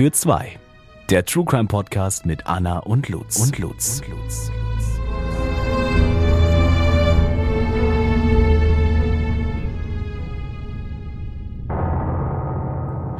für zwei. Der True Crime Podcast mit Anna und Lutz. Und Lutz. Und Lutz.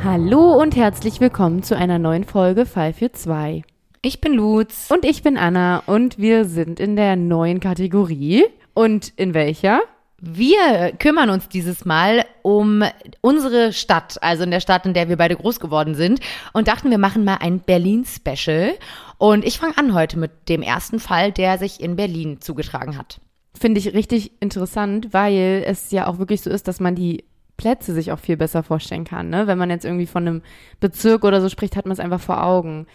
Hallo und herzlich willkommen zu einer neuen Folge Fall für zwei. Ich bin Lutz. Und ich bin Anna und wir sind in der neuen Kategorie. Und in welcher? Wir kümmern uns dieses Mal um unsere Stadt, also in der Stadt, in der wir beide groß geworden sind und dachten, wir machen mal ein Berlin-Special. Und ich fange an heute mit dem ersten Fall, der sich in Berlin zugetragen hat. Finde ich richtig interessant, weil es ja auch wirklich so ist, dass man die Plätze sich auch viel besser vorstellen kann. Ne? Wenn man jetzt irgendwie von einem Bezirk oder so spricht, hat man es einfach vor Augen.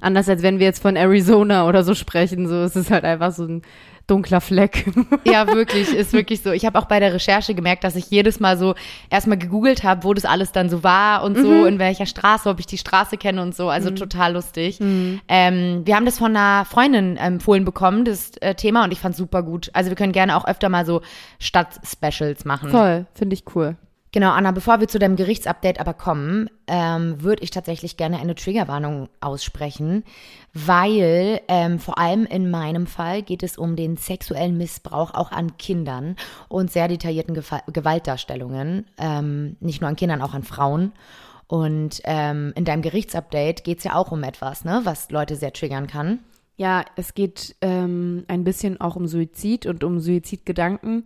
Anders als wenn wir jetzt von Arizona oder so sprechen, so ist es halt einfach so ein dunkler Fleck. Ja, wirklich, ist wirklich so. Ich habe auch bei der Recherche gemerkt, dass ich jedes Mal so erstmal gegoogelt habe, wo das alles dann so war und so, mhm. in welcher Straße, ob ich die Straße kenne und so. Also mhm. total lustig. Mhm. Ähm, wir haben das von einer Freundin empfohlen bekommen, das äh, Thema, und ich fand super gut. Also wir können gerne auch öfter mal so Stadt-Specials machen. Voll, finde ich cool. Genau, Anna, bevor wir zu deinem Gerichtsupdate aber kommen, ähm, würde ich tatsächlich gerne eine Triggerwarnung aussprechen, weil ähm, vor allem in meinem Fall geht es um den sexuellen Missbrauch auch an Kindern und sehr detaillierten Gefa Gewaltdarstellungen, ähm, nicht nur an Kindern, auch an Frauen. Und ähm, in deinem Gerichtsupdate geht es ja auch um etwas, ne, was Leute sehr triggern kann. Ja, es geht ähm, ein bisschen auch um Suizid und um Suizidgedanken.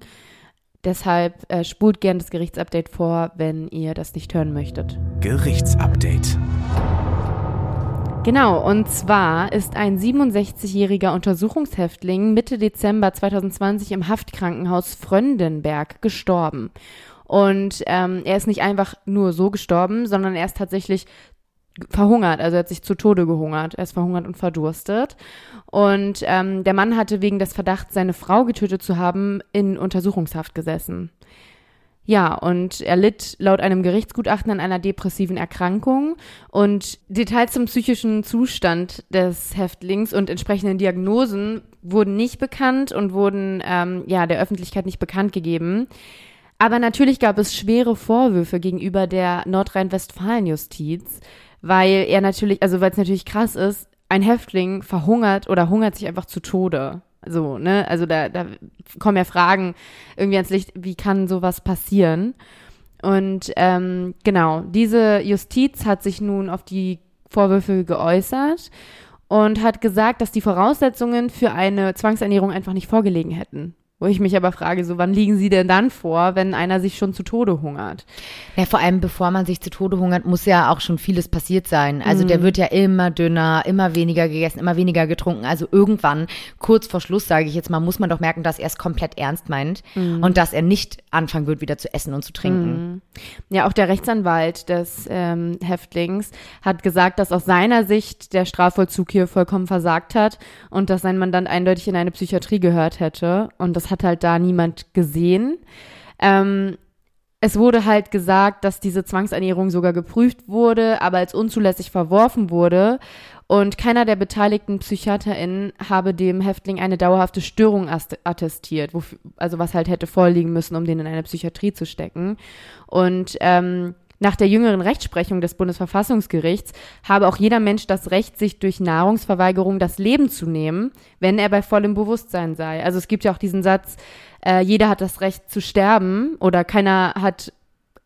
Deshalb äh, spult gern das Gerichtsupdate vor, wenn ihr das nicht hören möchtet. Gerichtsupdate. Genau, und zwar ist ein 67-jähriger Untersuchungshäftling Mitte Dezember 2020 im Haftkrankenhaus Fröndenberg gestorben. Und ähm, er ist nicht einfach nur so gestorben, sondern er ist tatsächlich verhungert, also er hat sich zu Tode gehungert. Er ist verhungert und verdurstet. Und ähm, der Mann hatte wegen des Verdachts, seine Frau getötet zu haben, in Untersuchungshaft gesessen. Ja, und er litt laut einem Gerichtsgutachten an einer depressiven Erkrankung und Details zum psychischen Zustand des Häftlings und entsprechenden Diagnosen wurden nicht bekannt und wurden ähm, ja der Öffentlichkeit nicht bekannt gegeben. Aber natürlich gab es schwere Vorwürfe gegenüber der Nordrhein-Westfalen-Justiz weil er natürlich, also weil es natürlich krass ist, ein Häftling verhungert oder hungert sich einfach zu Tode. So, ne? Also da, da kommen ja Fragen irgendwie ans Licht, wie kann sowas passieren? Und ähm, genau, diese Justiz hat sich nun auf die Vorwürfe geäußert und hat gesagt, dass die Voraussetzungen für eine Zwangsernährung einfach nicht vorgelegen hätten. Wo ich mich aber frage, so wann liegen sie denn dann vor, wenn einer sich schon zu Tode hungert? Ja, vor allem bevor man sich zu Tode hungert, muss ja auch schon vieles passiert sein. Also mhm. der wird ja immer dünner, immer weniger gegessen, immer weniger getrunken. Also irgendwann, kurz vor Schluss, sage ich jetzt mal, muss man doch merken, dass er es komplett ernst meint mhm. und dass er nicht anfangen wird, wieder zu essen und zu trinken. Mhm. Ja, auch der Rechtsanwalt des ähm, Häftlings hat gesagt, dass aus seiner Sicht der Strafvollzug hier vollkommen versagt hat und dass sein Mandant eindeutig in eine Psychiatrie gehört hätte. Und das hat halt da niemand gesehen. Ähm, es wurde halt gesagt, dass diese Zwangsernährung sogar geprüft wurde, aber als unzulässig verworfen wurde. Und keiner der beteiligten PsychiaterInnen habe dem Häftling eine dauerhafte Störung attestiert, wofür, also was halt hätte vorliegen müssen, um den in eine Psychiatrie zu stecken. Und ähm, nach der jüngeren Rechtsprechung des Bundesverfassungsgerichts habe auch jeder Mensch das Recht, sich durch Nahrungsverweigerung das Leben zu nehmen, wenn er bei vollem Bewusstsein sei. Also es gibt ja auch diesen Satz, äh, jeder hat das Recht zu sterben oder keiner hat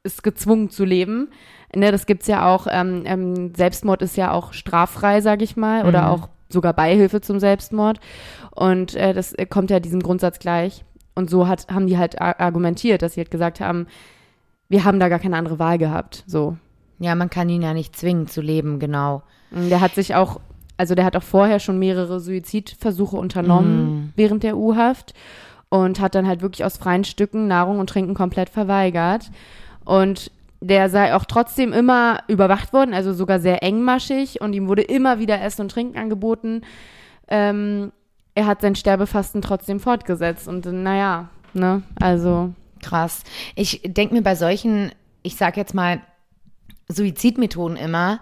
es gezwungen zu leben. Ne, das gibt's ja auch, ähm, ähm, Selbstmord ist ja auch straffrei, sag ich mal, oder mhm. auch sogar Beihilfe zum Selbstmord. Und äh, das kommt ja diesem Grundsatz gleich. Und so hat, haben die halt argumentiert, dass sie halt gesagt haben, wir haben da gar keine andere Wahl gehabt, so. Ja, man kann ihn ja nicht zwingen zu leben, genau. Der hat sich auch, also der hat auch vorher schon mehrere Suizidversuche unternommen mm. während der U-Haft und hat dann halt wirklich aus freien Stücken Nahrung und Trinken komplett verweigert. Und der sei auch trotzdem immer überwacht worden, also sogar sehr engmaschig und ihm wurde immer wieder Essen und Trinken angeboten. Ähm, er hat sein Sterbefasten trotzdem fortgesetzt und naja, ne, also Krass. Ich denke mir bei solchen, ich sag jetzt mal, Suizidmethoden immer,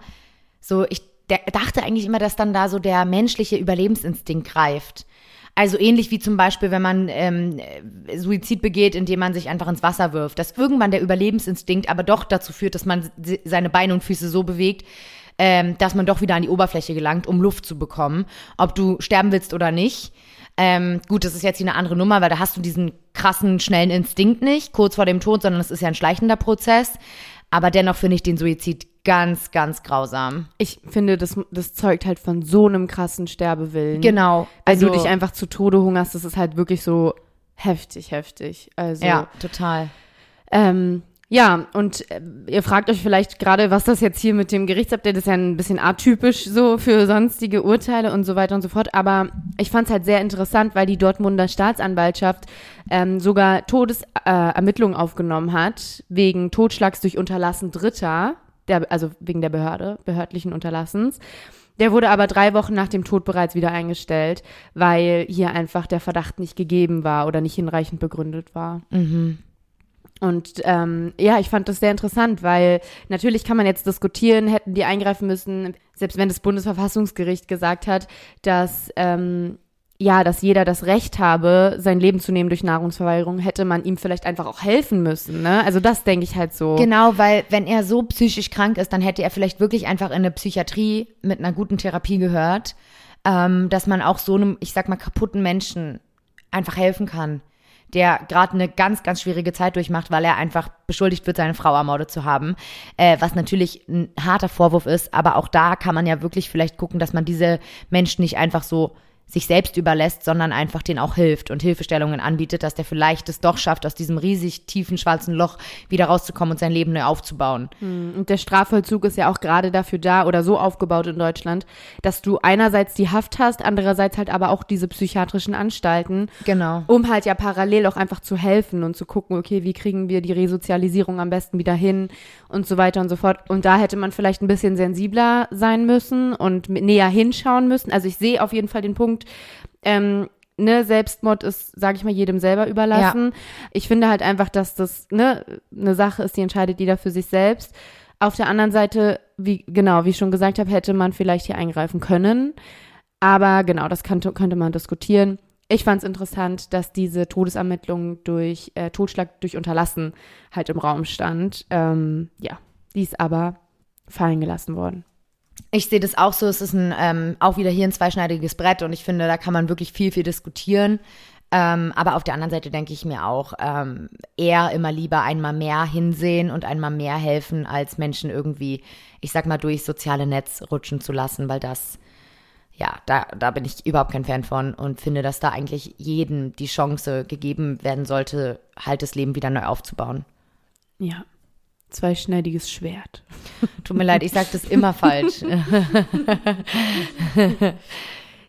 so, ich dachte eigentlich immer, dass dann da so der menschliche Überlebensinstinkt greift. Also ähnlich wie zum Beispiel, wenn man ähm, Suizid begeht, indem man sich einfach ins Wasser wirft, dass irgendwann der Überlebensinstinkt aber doch dazu führt, dass man seine Beine und Füße so bewegt, ähm, dass man doch wieder an die Oberfläche gelangt, um Luft zu bekommen, ob du sterben willst oder nicht. Ähm, gut, das ist jetzt hier eine andere Nummer, weil da hast du diesen krassen, schnellen Instinkt nicht, kurz vor dem Tod, sondern es ist ja ein schleichender Prozess. Aber dennoch finde ich den Suizid ganz, ganz grausam. Ich finde, das, das zeugt halt von so einem krassen Sterbewillen. Genau. Wenn du Also- dich einfach zu Tode hungerst, das ist halt wirklich so heftig, heftig. Also, Ja, total. Ähm, ja, und äh, ihr fragt euch vielleicht gerade, was das jetzt hier mit dem Gerichtsupdate ist ja ein bisschen atypisch so für sonstige Urteile und so weiter und so fort. Aber ich fand es halt sehr interessant, weil die Dortmunder Staatsanwaltschaft ähm, sogar Todesermittlungen äh, aufgenommen hat wegen Totschlags durch Unterlassen Dritter, der, also wegen der Behörde, behördlichen Unterlassens. Der wurde aber drei Wochen nach dem Tod bereits wieder eingestellt, weil hier einfach der Verdacht nicht gegeben war oder nicht hinreichend begründet war. Und ähm, ja, ich fand das sehr interessant, weil natürlich kann man jetzt diskutieren, hätten die eingreifen müssen, selbst wenn das Bundesverfassungsgericht gesagt hat, dass ähm, ja, dass jeder das Recht habe, sein Leben zu nehmen durch Nahrungsverweigerung, hätte man ihm vielleicht einfach auch helfen müssen. Ne? Also das denke ich halt so. Genau, weil wenn er so psychisch krank ist, dann hätte er vielleicht wirklich einfach in eine Psychiatrie mit einer guten Therapie gehört, ähm, dass man auch so einem, ich sag mal, kaputten Menschen einfach helfen kann, der gerade eine ganz, ganz schwierige Zeit durchmacht, weil er einfach beschuldigt wird, seine Frau ermordet zu haben, äh, was natürlich ein harter Vorwurf ist, aber auch da kann man ja wirklich vielleicht gucken, dass man diese Menschen nicht einfach so sich selbst überlässt, sondern einfach denen auch hilft und Hilfestellungen anbietet, dass der vielleicht es doch schafft, aus diesem riesig tiefen schwarzen Loch wieder rauszukommen und sein Leben neu aufzubauen. Und der Strafvollzug ist ja auch gerade dafür da oder so aufgebaut in Deutschland, dass du einerseits die Haft hast, andererseits halt aber auch diese psychiatrischen Anstalten, Genau. um halt ja parallel auch einfach zu helfen und zu gucken, okay, wie kriegen wir die Resozialisierung am besten wieder hin und so weiter und so fort. Und da hätte man vielleicht ein bisschen sensibler sein müssen und näher hinschauen müssen. Also ich sehe auf jeden Fall den Punkt, ähm, ne, Selbstmord ist, sage ich mal, jedem selber überlassen. Ich finde halt einfach, dass das ne, eine Sache ist, die entscheidet jeder für sich selbst. Auf der anderen Seite, wie genau, wie ich schon gesagt habe, hätte man vielleicht hier eingreifen können. Aber genau, das könnte, könnte man diskutieren. Ich fand es interessant, dass diese Todesermittlung durch äh, Totschlag durch Unterlassen halt im Raum stand. Ähm, ja, die ist aber fallen gelassen worden. Ich sehe das auch so. Es ist ein, ähm, auch wieder hier ein zweischneidiges Brett und ich finde, da kann man wirklich viel, viel diskutieren. Ähm, aber auf der anderen Seite denke ich mir auch, ähm, eher immer lieber einmal mehr hinsehen und einmal mehr helfen, als Menschen irgendwie, ich sag mal, durch soziale Netz rutschen zu lassen, weil das, ja, da, da bin ich überhaupt kein Fan von und finde, dass da eigentlich jedem die Chance gegeben werden sollte, halt das Leben wieder neu aufzubauen. Ja, zweischneidiges Schwert. Tut mir leid, ich sage das immer falsch.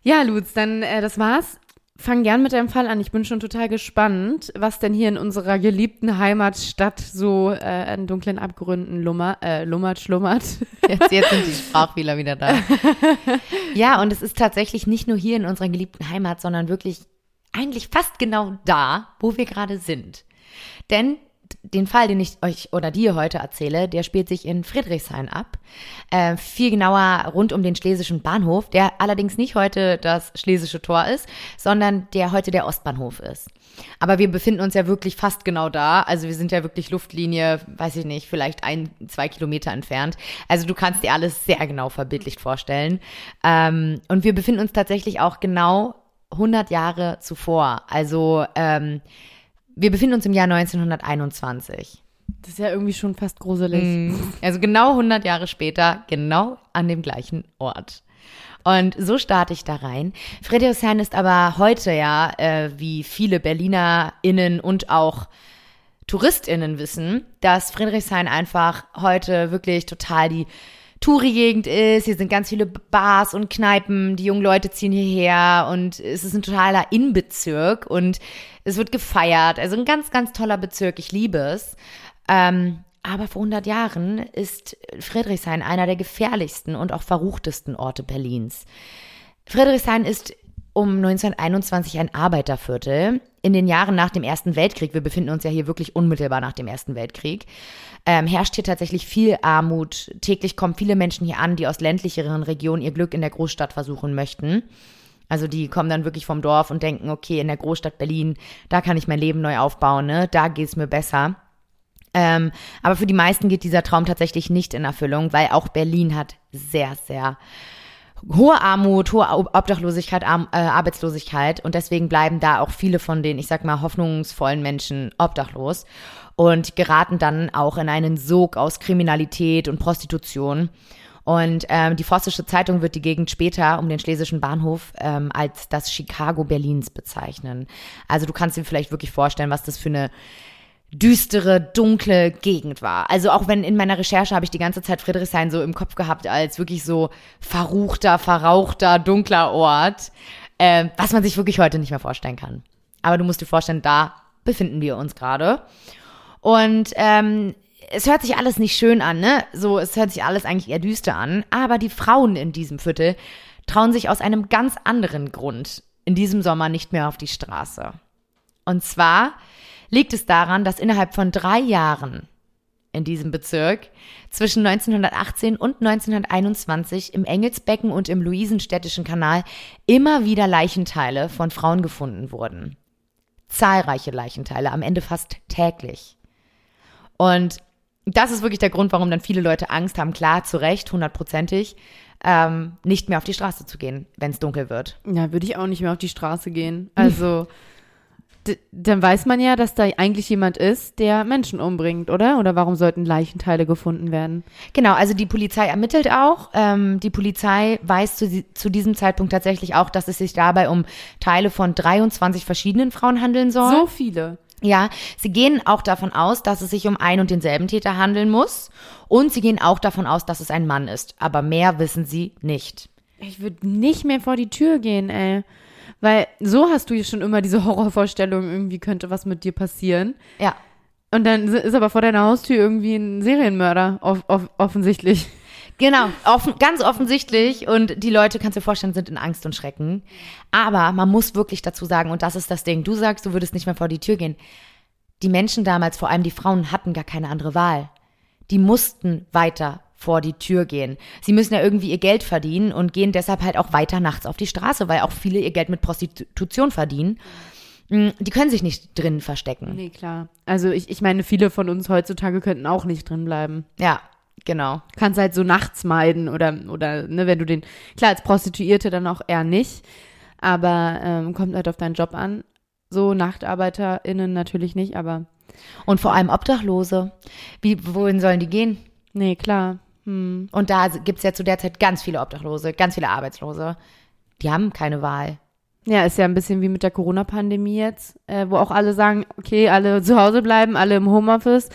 Ja, Lutz, dann äh, das war's. Fang gern mit deinem Fall an. Ich bin schon total gespannt, was denn hier in unserer geliebten Heimatstadt so äh, an dunklen Abgründen lummer, äh, lummert, schlummert. Jetzt, jetzt sind die Sprachfehler wieder da. Ja, und es ist tatsächlich nicht nur hier in unserer geliebten Heimat, sondern wirklich eigentlich fast genau da, wo wir gerade sind. Denn den Fall, den ich euch oder dir heute erzähle, der spielt sich in Friedrichshain ab. Äh, viel genauer rund um den Schlesischen Bahnhof, der allerdings nicht heute das Schlesische Tor ist, sondern der heute der Ostbahnhof ist. Aber wir befinden uns ja wirklich fast genau da. Also wir sind ja wirklich Luftlinie, weiß ich nicht, vielleicht ein, zwei Kilometer entfernt. Also du kannst dir alles sehr genau verbildlicht vorstellen. Ähm, und wir befinden uns tatsächlich auch genau 100 Jahre zuvor. Also ähm, wir befinden uns im Jahr 1921. Das ist ja irgendwie schon fast gruselig. Also genau 100 Jahre später, genau an dem gleichen Ort. Und so starte ich da rein. Friedrichshain ist aber heute ja, äh, wie viele BerlinerInnen und auch TouristInnen wissen, dass Friedrichshain einfach heute wirklich total die Touri-Gegend ist. Hier sind ganz viele Bars und Kneipen. Die jungen Leute ziehen hierher und es ist ein totaler Innenbezirk und es wird gefeiert. Also ein ganz, ganz toller Bezirk. Ich liebe es. Ähm, aber vor 100 Jahren ist Friedrichshain einer der gefährlichsten und auch verruchtesten Orte Berlins. Friedrichshain ist um 1921 ein Arbeiterviertel. In den Jahren nach dem Ersten Weltkrieg, wir befinden uns ja hier wirklich unmittelbar nach dem Ersten Weltkrieg, ähm, herrscht hier tatsächlich viel Armut. Täglich kommen viele Menschen hier an, die aus ländlicheren Regionen ihr Glück in der Großstadt versuchen möchten. Also die kommen dann wirklich vom Dorf und denken, okay, in der Großstadt Berlin, da kann ich mein Leben neu aufbauen, ne? da geht's mir besser. Ähm, aber für die meisten geht dieser Traum tatsächlich nicht in Erfüllung, weil auch Berlin hat sehr, sehr hohe Armut, hohe Obdachlosigkeit, Arm, äh, Arbeitslosigkeit und deswegen bleiben da auch viele von den, ich sag mal, hoffnungsvollen Menschen obdachlos und geraten dann auch in einen Sog aus Kriminalität und Prostitution. Und ähm, die Vossische Zeitung wird die Gegend später um den Schlesischen Bahnhof ähm, als das Chicago Berlins bezeichnen. Also du kannst dir vielleicht wirklich vorstellen, was das für eine düstere, dunkle Gegend war. Also auch wenn in meiner Recherche habe ich die ganze Zeit Friedrichshain so im Kopf gehabt als wirklich so verruchter, verrauchter, dunkler Ort, äh, was man sich wirklich heute nicht mehr vorstellen kann. Aber du musst dir vorstellen, da befinden wir uns gerade. Und ähm, es hört sich alles nicht schön an, ne? So, es hört sich alles eigentlich eher düster an. Aber die Frauen in diesem Viertel trauen sich aus einem ganz anderen Grund in diesem Sommer nicht mehr auf die Straße. Und zwar liegt es daran, dass innerhalb von drei Jahren in diesem Bezirk zwischen 1918 und 1921 im Engelsbecken und im Luisenstädtischen Kanal immer wieder Leichenteile von Frauen gefunden wurden. Zahlreiche Leichenteile, am Ende fast täglich. Und das ist wirklich der Grund, warum dann viele Leute Angst haben, klar, zu Recht, hundertprozentig, ähm, nicht mehr auf die Straße zu gehen, wenn es dunkel wird. Ja, würde ich auch nicht mehr auf die Straße gehen. Also, dann weiß man ja, dass da eigentlich jemand ist, der Menschen umbringt, oder? Oder warum sollten Leichenteile gefunden werden? Genau, also die Polizei ermittelt auch. Ähm, die Polizei weiß zu, zu diesem Zeitpunkt tatsächlich auch, dass es sich dabei um Teile von 23 verschiedenen Frauen handeln soll. So viele. Ja, sie gehen auch davon aus, dass es sich um ein und denselben Täter handeln muss. Und sie gehen auch davon aus, dass es ein Mann ist. Aber mehr wissen sie nicht. Ich würde nicht mehr vor die Tür gehen, ey. Weil so hast du ja schon immer diese Horrorvorstellung, irgendwie könnte was mit dir passieren. Ja. Und dann ist aber vor deiner Haustür irgendwie ein Serienmörder, off off offensichtlich. Genau, offen, ganz offensichtlich. Und die Leute, kannst du dir vorstellen, sind in Angst und Schrecken. Aber man muss wirklich dazu sagen, und das ist das Ding, du sagst, du würdest nicht mehr vor die Tür gehen. Die Menschen damals, vor allem die Frauen, hatten gar keine andere Wahl. Die mussten weiter vor die Tür gehen. Sie müssen ja irgendwie ihr Geld verdienen und gehen deshalb halt auch weiter nachts auf die Straße, weil auch viele ihr Geld mit Prostitution verdienen. Mm, die können sich nicht drin verstecken. Nee, klar. Also ich, ich meine, viele von uns heutzutage könnten auch nicht drin bleiben. Ja, Genau. Kannst halt so nachts meiden oder, oder, ne, wenn du den, klar, als Prostituierte dann auch eher nicht, aber ähm, kommt halt auf deinen Job an. So NachtarbeiterInnen natürlich nicht, aber. Und vor allem Obdachlose. Wie, wohin sollen die gehen? Nee, klar. Hm. Und da gibt's ja zu der Zeit ganz viele Obdachlose, ganz viele Arbeitslose. Die haben keine Wahl. Ja, ist ja ein bisschen wie mit der Corona-Pandemie jetzt, äh, wo auch alle sagen, okay, alle zu Hause bleiben, alle im Homeoffice.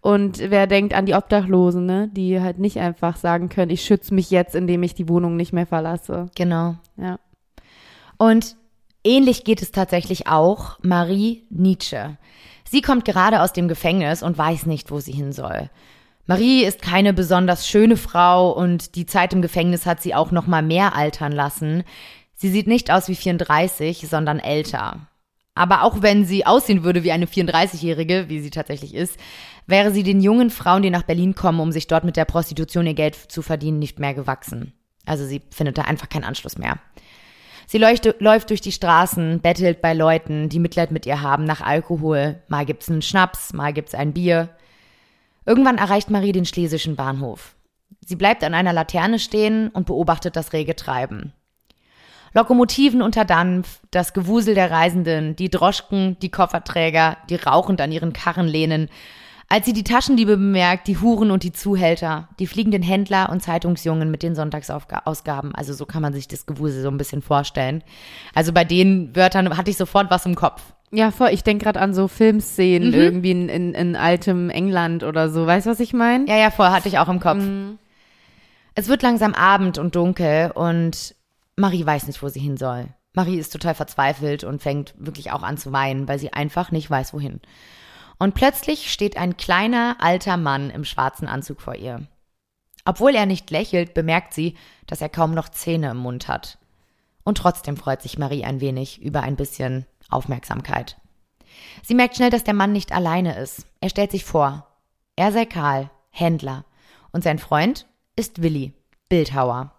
Und wer denkt an die Obdachlosen, ne, die halt nicht einfach sagen können, ich schütze mich jetzt, indem ich die Wohnung nicht mehr verlasse. Genau. Ja. Und ähnlich geht es tatsächlich auch Marie Nietzsche. Sie kommt gerade aus dem Gefängnis und weiß nicht, wo sie hin soll. Marie ist keine besonders schöne Frau und die Zeit im Gefängnis hat sie auch noch mal mehr altern lassen. Sie sieht nicht aus wie 34, sondern älter. Aber auch wenn sie aussehen würde wie eine 34-Jährige, wie sie tatsächlich ist, wäre sie den jungen Frauen, die nach Berlin kommen, um sich dort mit der Prostitution ihr Geld zu verdienen, nicht mehr gewachsen. Also sie findet da einfach keinen Anschluss mehr. Sie leuchte, läuft durch die Straßen, bettelt bei Leuten, die Mitleid mit ihr haben, nach Alkohol. Mal gibt's einen Schnaps, mal gibt's ein Bier. Irgendwann erreicht Marie den schlesischen Bahnhof. Sie bleibt an einer Laterne stehen und beobachtet das rege Treiben. Lokomotiven unter Dampf, das Gewusel der Reisenden, die Droschken, die Kofferträger, die rauchend an ihren Karren lehnen. Als sie die Taschendiebe bemerkt, die Huren und die Zuhälter, die fliegenden Händler und Zeitungsjungen mit den Sonntagsausgaben. Also so kann man sich das Gewusel so ein bisschen vorstellen. Also bei den Wörtern hatte ich sofort was im Kopf. Ja, voll. Ich denke gerade an so Filmszenen mhm. irgendwie in, in, in, altem England oder so. Weißt du, was ich meine? Ja, ja, voll. Hatte ich auch im Kopf. Mhm. Es wird langsam Abend und dunkel und Marie weiß nicht, wo sie hin soll. Marie ist total verzweifelt und fängt wirklich auch an zu weinen, weil sie einfach nicht weiß, wohin. Und plötzlich steht ein kleiner, alter Mann im schwarzen Anzug vor ihr. Obwohl er nicht lächelt, bemerkt sie, dass er kaum noch Zähne im Mund hat. Und trotzdem freut sich Marie ein wenig über ein bisschen Aufmerksamkeit. Sie merkt schnell, dass der Mann nicht alleine ist. Er stellt sich vor. Er sei Karl, Händler. Und sein Freund ist Willi, Bildhauer.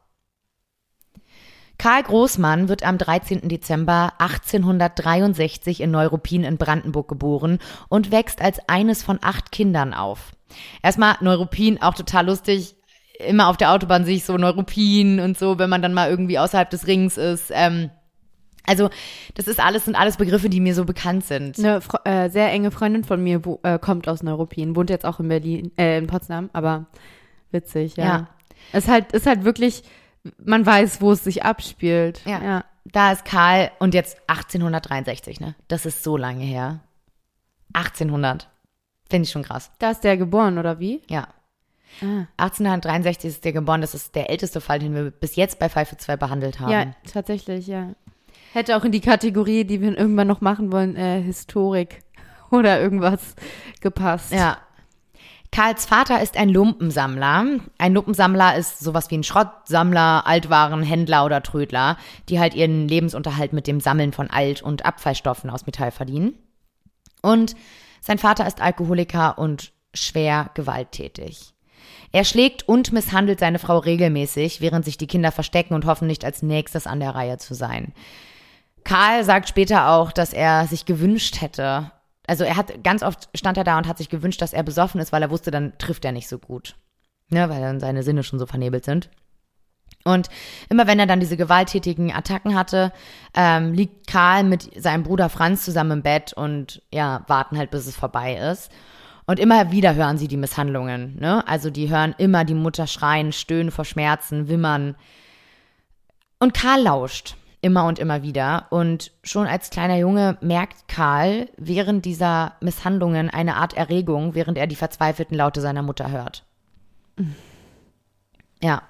Karl Großmann wird am 13. Dezember 1863 in Neuruppin in Brandenburg geboren und wächst als eines von acht Kindern auf. Erstmal Neuruppin, auch total lustig. Immer auf der Autobahn sehe ich so Neuruppin und so, wenn man dann mal irgendwie außerhalb des Rings ist. Ähm, also, das ist alles, sind alles Begriffe, die mir so bekannt sind. Eine Fre äh, sehr enge Freundin von mir wo, äh, kommt aus Neuruppin, wohnt jetzt auch in Berlin, äh, in Potsdam, aber witzig, ja. Ja. Es ist halt, ist halt wirklich, man weiß, wo es sich abspielt. Ja. ja. Da ist Karl und jetzt 1863, ne? Das ist so lange her. 1800. Finde ich schon krass. Da ist der geboren, oder wie? Ja. Ah. 1863 ist der geboren. Das ist der älteste Fall, den wir bis jetzt bei Pfeife 2 behandelt haben. Ja, tatsächlich, ja. Hätte auch in die Kategorie, die wir irgendwann noch machen wollen, äh, Historik oder irgendwas gepasst. Ja. Karls Vater ist ein Lumpensammler. Ein Lumpensammler ist sowas wie ein Schrottsammler, Altwarenhändler oder Trödler, die halt ihren Lebensunterhalt mit dem Sammeln von Alt- und Abfallstoffen aus Metall verdienen. Und sein Vater ist Alkoholiker und schwer gewalttätig. Er schlägt und misshandelt seine Frau regelmäßig, während sich die Kinder verstecken und hoffen nicht als nächstes an der Reihe zu sein. Karl sagt später auch, dass er sich gewünscht hätte, also er hat ganz oft stand er da und hat sich gewünscht, dass er besoffen ist, weil er wusste, dann trifft er nicht so gut. Ne, weil dann seine Sinne schon so vernebelt sind. Und immer wenn er dann diese gewalttätigen Attacken hatte, ähm, liegt Karl mit seinem Bruder Franz zusammen im Bett und ja, warten halt, bis es vorbei ist. Und immer wieder hören sie die Misshandlungen. Ne? Also die hören immer die Mutter schreien, stöhnen vor Schmerzen, wimmern. Und Karl lauscht immer und immer wieder. Und schon als kleiner Junge merkt Karl während dieser Misshandlungen eine Art Erregung, während er die verzweifelten Laute seiner Mutter hört. Ja.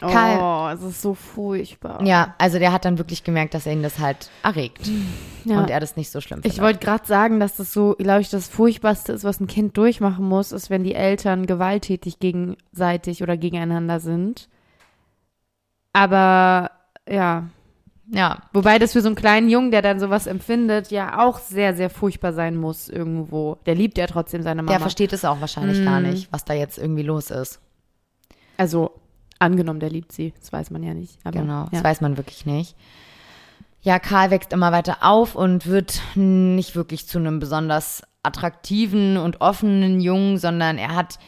Karl, Oh, es ist so furchtbar. ja, also der hat dann wirklich gemerkt, dass er ihn das halt erregt. Ja. Und er das nicht so schlimm findet. Ich wollte gerade sagen, dass das so, glaube ich, das Furchtbarste ist, was ein Kind durchmachen muss, ist, wenn die Eltern gewalttätig gegenseitig oder gegeneinander sind. Aber ja, ja, wobei das für so einen kleinen Jungen, der dann sowas empfindet, ja auch sehr, sehr furchtbar sein muss irgendwo. Der liebt ja trotzdem seine Mama. der versteht es auch wahrscheinlich Mm. gar nicht, was da jetzt irgendwie los ist. also angenommen, der liebt sie, das weiß man ja nicht. Aber, Genau, das ja. weiß man wirklich nicht. Ja, Karl wächst immer weiter auf und wird nicht wirklich zu einem besonders attraktiven und offenen Jungen, sondern er hat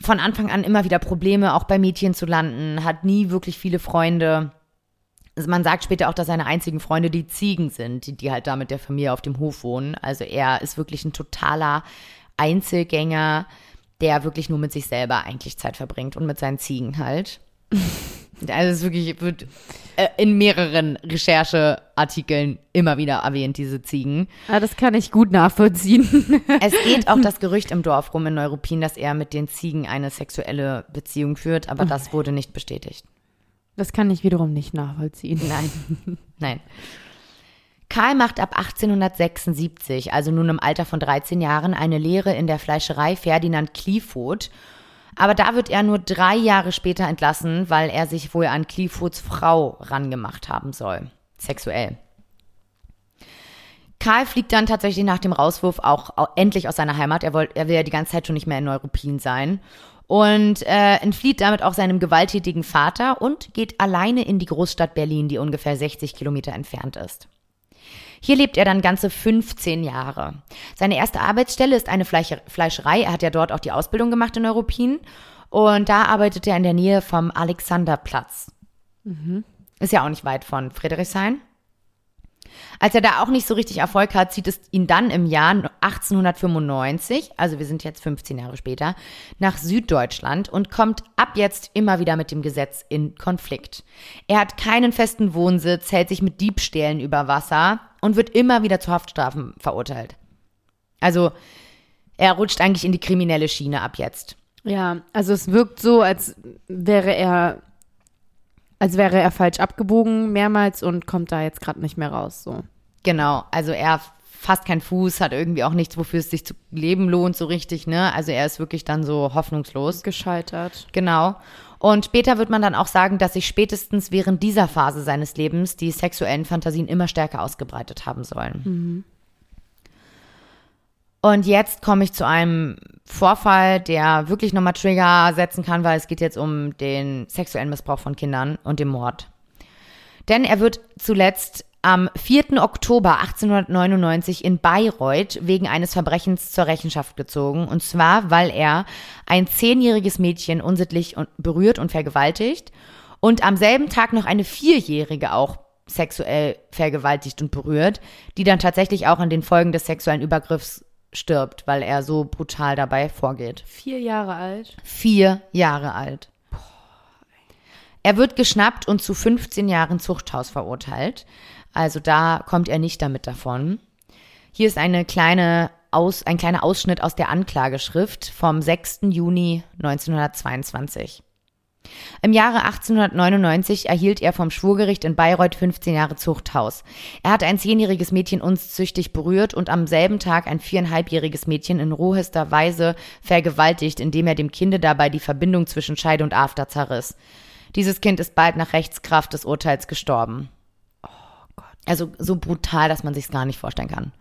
von Anfang an immer wieder Probleme, auch bei Mädchen zu landen, hat nie wirklich viele Freunde. Also man sagt später auch, dass seine einzigen Freunde die Ziegen sind, die, die halt da mit der Familie auf dem Hof wohnen. Also er ist wirklich ein totaler Einzelgänger, der wirklich nur mit sich selber eigentlich Zeit verbringt und mit seinen Ziegen halt. Also es wirklich, wird äh, in mehreren Rechercheartikeln immer wieder erwähnt, diese Ziegen. Ah, das kann ich gut nachvollziehen. Es geht auch das Gerücht im Dorf rum in Neuruppin, dass er mit den Ziegen eine sexuelle Beziehung führt, aber das wurde nicht bestätigt. Das kann ich wiederum nicht nachvollziehen. Nein. Nein. Karl macht ab 1876, also nun im Alter von 13 Jahren, eine Lehre in der Fleischerei Ferdinand Clifford. Aber da wird er nur drei Jahre später entlassen, weil er sich wohl an Cliffords Frau rangemacht haben soll. Sexuell. Karl fliegt dann tatsächlich nach dem Rauswurf auch au- endlich aus seiner Heimat. Er, wollt, er will ja die ganze Zeit schon nicht mehr in Neuruppin sein. Und äh, entflieht damit auch seinem gewalttätigen Vater und geht alleine in die Großstadt Berlin, die ungefähr 60 Kilometer entfernt ist. Hier lebt er dann ganze 15 Jahre. Seine erste Arbeitsstelle ist eine Fleischer Fleischerei. Er hat ja dort auch die Ausbildung gemacht in Neuruppin. Und da arbeitet er in der Nähe vom Alexanderplatz. Ist ja auch nicht weit von Friedrichshain. Als er da auch nicht so richtig Erfolg hat, zieht es ihn dann im Jahr 1895, also wir sind jetzt 15 Jahre später, nach Süddeutschland und kommt ab jetzt immer wieder mit dem Gesetz in Konflikt. Er hat keinen festen Wohnsitz, hält sich mit Diebstählen über Wasser und wird immer wieder zu Haftstrafen verurteilt. Also er rutscht eigentlich in die kriminelle Schiene ab jetzt. Ja, also es wirkt so, als wäre er, als wäre er falsch abgebogen mehrmals und kommt da jetzt gerade nicht mehr raus. So. Genau, also er fast keinen Fuß, hat irgendwie auch nichts, wofür es sich zu leben lohnt, so richtig, ne? Also er ist wirklich dann so hoffnungslos. Gescheitert. Genau. Und später wird man dann auch sagen, dass sich spätestens während dieser Phase seines Lebens die sexuellen Fantasien immer stärker ausgebreitet haben sollen. Und jetzt komme ich zu einem Vorfall, der wirklich nochmal Trigger setzen kann, weil es geht jetzt um den sexuellen Missbrauch von Kindern und den Mord. Denn er wird zuletzt am 4. Oktober 1899 in Bayreuth wegen eines Verbrechens zur Rechenschaft gezogen. Und zwar, weil er ein zehnjähriges Mädchen unsittlich berührt und vergewaltigt und am selben Tag noch eine Vierjährige auch sexuell vergewaltigt und berührt, die dann tatsächlich auch an den Folgen des sexuellen Übergriffs stirbt, weil er so brutal dabei vorgeht. Vier Jahre alt. Vier Jahre alt. Er wird geschnappt und zu 15 Jahren Zuchthaus verurteilt. Also da kommt er nicht damit davon. Hier ist eine kleine aus, ein kleiner Ausschnitt aus der Anklageschrift vom 6. Juni 1922. Im Jahre 1899 erhielt er vom Schwurgericht in Bayreuth 15 Jahre Zuchthaus. Er hat ein zehnjähriges Mädchen unzüchtig berührt und am selben Tag ein viereinhalbjähriges Mädchen in rohester Weise vergewaltigt, indem er dem Kinde dabei die Verbindung zwischen Scheide und After zerriss. Dieses Kind ist bald nach Rechtskraft des Urteils gestorben. Oh Gott. Also so brutal, dass man sich's gar nicht vorstellen kann.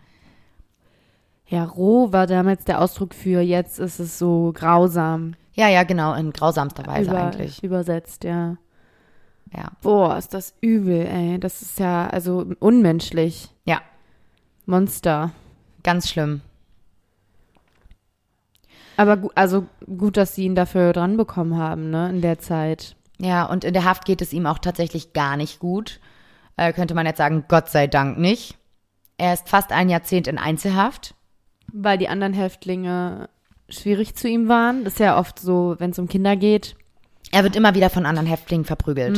Ja, roh war damals der Ausdruck für jetzt ist es so grausam. Ja, ja, genau, in grausamster Weise Über, eigentlich. Übersetzt, ja. Ja. Boah, ist das übel, ey. Das ist ja, also unmenschlich. Ja, Monster. ganz schlimm. Aber also gut, dass sie ihn dafür dran bekommen haben, ne, in der Zeit. Ja, und in der Haft geht es ihm auch tatsächlich gar nicht gut. Äh, könnte man jetzt sagen, Gott sei Dank nicht. Er ist fast ein Jahrzehnt in Einzelhaft. Weil die anderen Häftlinge schwierig zu ihm waren. Das ist ja oft so, wenn es um Kinder geht. Er wird immer wieder von anderen Häftlingen verprügelt.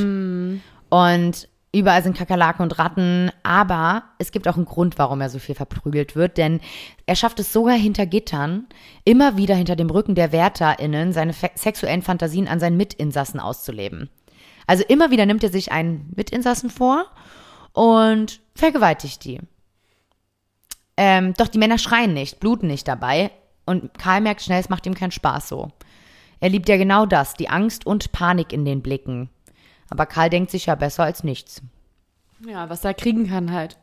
Und überall sind Kakerlaken und Ratten. Aber es gibt auch einen Grund, warum er so viel verprügelt wird. Denn er schafft es sogar hinter Gittern, immer wieder hinter dem Rücken der WärterInnen seine sexuellen Fantasien an seinen Mitinsassen auszuleben. Also immer wieder nimmt er sich einen Mitinsassen vor und vergewaltigt die. Ähm, doch die Männer schreien nicht, bluten nicht dabei. Und Karl merkt schnell, es macht ihm keinen Spaß so. Er liebt ja genau das, die Angst und Panik in den Blicken. Aber Karl denkt sich ja besser als nichts. Ja, was er kriegen kann halt.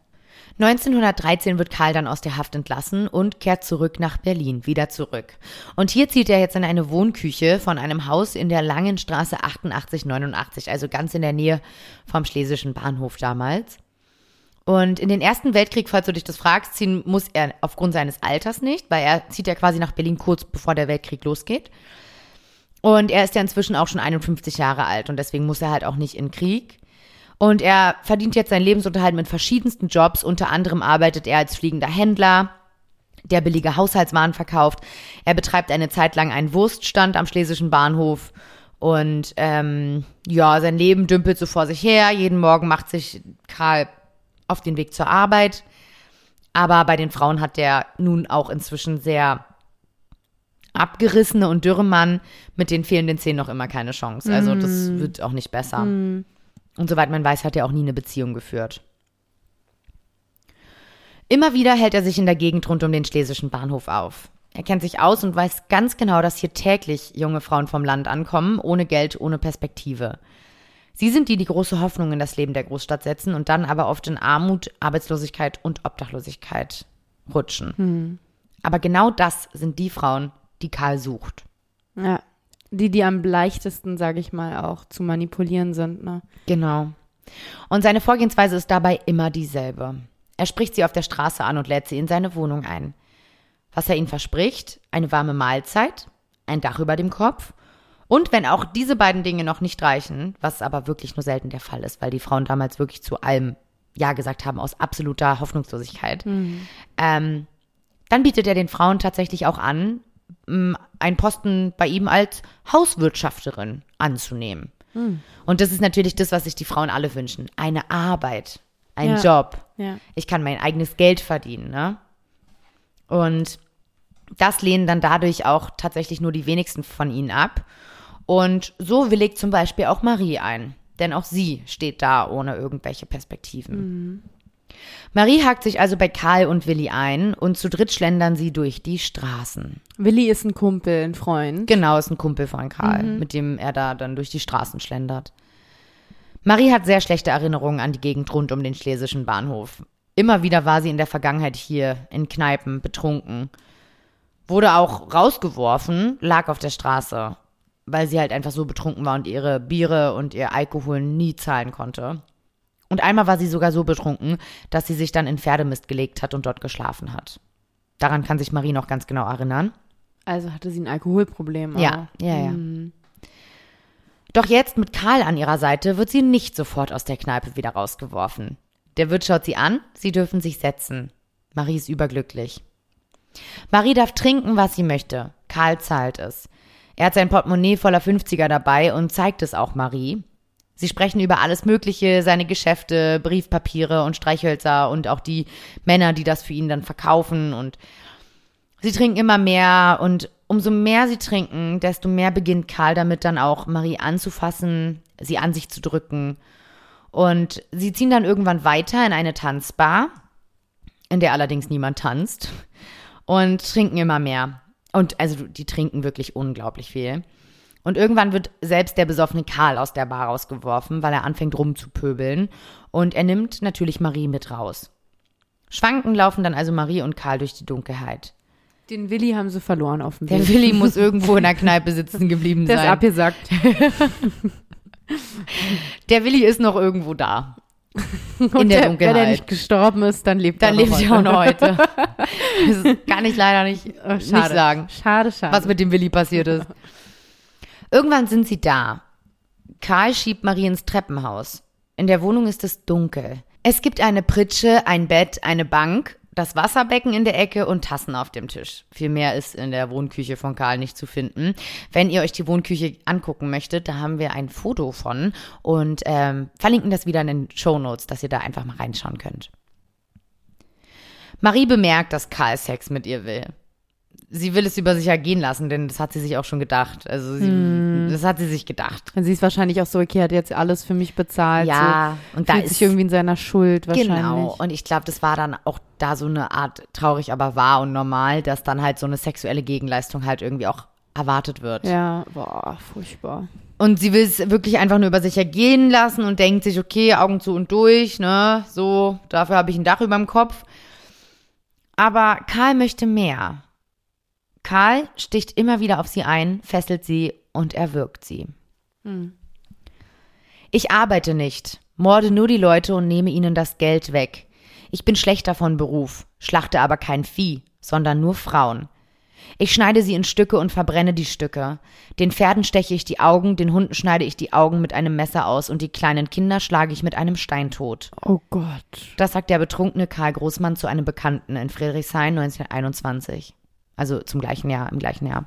1913 wird Karl dann aus der Haft entlassen und kehrt zurück nach Berlin, wieder zurück. Und hier zieht er jetzt in eine Wohnküche von einem Haus in der Langen Straße 8889, also ganz in der Nähe vom Schlesischen Bahnhof damals. Und in den Ersten Weltkrieg, falls du dich das fragst, ziehen muss er aufgrund seines Alters nicht, weil er zieht ja quasi nach Berlin kurz bevor der Weltkrieg losgeht. Und er ist ja inzwischen auch schon 51 Jahre alt und deswegen muss er halt auch nicht in Krieg. Und er verdient jetzt seinen Lebensunterhalt mit verschiedensten Jobs. Unter anderem arbeitet er als fliegender Händler, der billige Haushaltswaren verkauft. Er betreibt eine Zeit lang einen Wurststand am Schlesischen Bahnhof. Und ähm, ja, sein Leben dümpelt so vor sich her. Jeden Morgen macht sich Karl auf den Weg zur Arbeit. Aber bei den Frauen hat der nun auch inzwischen sehr abgerissene und dürre Mann mit den fehlenden Zähnen noch immer keine Chance. Also das wird auch nicht besser. Und soweit man weiß, hat er auch nie eine Beziehung geführt. Immer wieder hält er sich in der Gegend rund um den schlesischen Bahnhof auf. Er kennt sich aus und weiß ganz genau, dass hier täglich junge Frauen vom Land ankommen, ohne Geld, ohne Perspektive. Sie sind die, die große Hoffnung in das Leben der Großstadt setzen und dann aber oft in Armut, Arbeitslosigkeit und Obdachlosigkeit rutschen. Aber genau das sind die Frauen, die Karl sucht. Ja. Die, die am leichtesten, sage ich mal, auch zu manipulieren sind, ne? Genau. Und seine Vorgehensweise ist dabei immer dieselbe. Er spricht sie auf der Straße an und lädt sie in seine Wohnung ein. Was er ihnen verspricht, eine warme Mahlzeit, ein Dach über dem Kopf und wenn auch diese beiden Dinge noch nicht reichen, was aber wirklich nur selten der Fall ist, weil die Frauen damals wirklich zu allem Ja gesagt haben aus absoluter Hoffnungslosigkeit, ähm, dann bietet er den Frauen tatsächlich auch an, m, einen Posten bei ihm als Hauswirtschafterin anzunehmen. Und das ist natürlich das, was sich die Frauen alle wünschen. Eine Arbeit, ein Ja. Job. Ja. Ich kann mein eigenes Geld verdienen, ne? Und das lehnen dann dadurch auch tatsächlich nur die wenigsten von ihnen ab. Und so willigt zum Beispiel auch Marie ein. Denn auch sie steht da ohne irgendwelche Perspektiven. Marie hakt sich also bei Karl und Willi ein und zu dritt schlendern sie durch die Straßen. Willi ist ein Kumpel, ein Freund. Genau, ist ein Kumpel von Karl, mit dem er da dann durch die Straßen schlendert. Marie hat sehr schlechte Erinnerungen an die Gegend rund um den schlesischen Bahnhof. Immer wieder war sie in der Vergangenheit hier, in Kneipen, betrunken. Wurde auch rausgeworfen, lag auf der Straße, weil sie halt einfach so betrunken war und ihre Biere und ihr Alkohol nie zahlen konnte. Und einmal war sie sogar so betrunken, dass sie sich dann in Pferdemist gelegt hat und dort geschlafen hat. Daran kann sich Marie noch ganz genau erinnern. Also hatte sie ein Alkoholproblem. Ja, auch. ja, ja. Mhm. Doch jetzt mit Karl an ihrer Seite wird sie nicht sofort aus der Kneipe wieder rausgeworfen. Der Wirt schaut sie an, sie dürfen sich setzen. Marie ist überglücklich. Marie darf trinken, was sie möchte. Karl zahlt es. Er hat sein Portemonnaie voller 50er dabei und zeigt es auch Marie. Sie sprechen über alles Mögliche, seine Geschäfte, Briefpapiere und Streichhölzer und auch die Männer, die das für ihn dann verkaufen und sie trinken immer mehr und umso mehr sie trinken, desto mehr beginnt Karl damit dann auch Marie anzufassen, sie an sich zu drücken. Und sie ziehen dann irgendwann weiter in eine Tanzbar, in der allerdings niemand tanzt, und trinken immer mehr. Und also die trinken wirklich unglaublich viel. Und irgendwann wird selbst der besoffene Karl aus der Bar rausgeworfen, weil er anfängt rumzupöbeln. Und er nimmt natürlich Marie mit raus. Schwanken laufen dann also Marie und Karl durch die Dunkelheit. Den Willi haben sie verloren auf dem Der Weg. Willi muss irgendwo in der Kneipe sitzen geblieben Der ist sein. abgesagt. Der Willi ist noch irgendwo da. Und In der der, Dunkelheit. Wenn er nicht gestorben ist, dann lebt Dann er lebt noch er noch heute. Das kann ich leider nicht, Oh, nicht schade. sagen, Schade, schade. was mit dem Willi passiert ist. Irgendwann sind sie da. Karl schiebt Marie ins Treppenhaus. In der Wohnung ist es dunkel. Es gibt eine Pritsche, ein Bett, eine Bank, das Wasserbecken in der Ecke und Tassen auf dem Tisch. Viel mehr ist in der Wohnküche von Karl nicht zu finden. Wenn ihr euch die Wohnküche angucken möchtet, da haben wir ein Foto von und ähm, verlinken das wieder in den Show Notes, dass ihr da einfach mal reinschauen könnt. Marie bemerkt, dass Karl Sex mit ihr will. Sie will es über sich ergehen lassen, denn das hat sie sich auch schon gedacht. Also sie, das hat sie sich gedacht. Dann sie ist wahrscheinlich auch so, okay, hat jetzt alles für mich bezahlt. Ja, so, und da fühlt ist sich irgendwie in seiner Schuld wahrscheinlich. Genau. Und ich glaube, das war dann auch da so eine Art traurig, aber wahr und normal, dass dann halt so eine sexuelle Gegenleistung halt irgendwie auch erwartet wird. Ja, boah, furchtbar. Und sie will es wirklich einfach nur über sich ergehen lassen und denkt sich, okay, Augen zu und durch, ne, so, dafür habe ich ein Dach über dem Kopf. Aber Karl möchte mehr. Karl sticht immer wieder auf sie ein, fesselt sie und erwürgt sie. Ich arbeite nicht, morde nur die Leute und nehme ihnen das Geld weg. Ich bin schlechter von Beruf, schlachte aber kein Vieh, sondern nur Frauen. Ich schneide sie in Stücke und verbrenne die Stücke. Den Pferden steche ich die Augen, den Hunden schneide ich die Augen mit einem Messer aus und die kleinen Kinder schlage ich mit einem Stein tot. Oh Gott. Das sagt der betrunkene Karl Großmann zu einem Bekannten in Friedrichshain 1921. Also zum gleichen Jahr, im gleichen Jahr.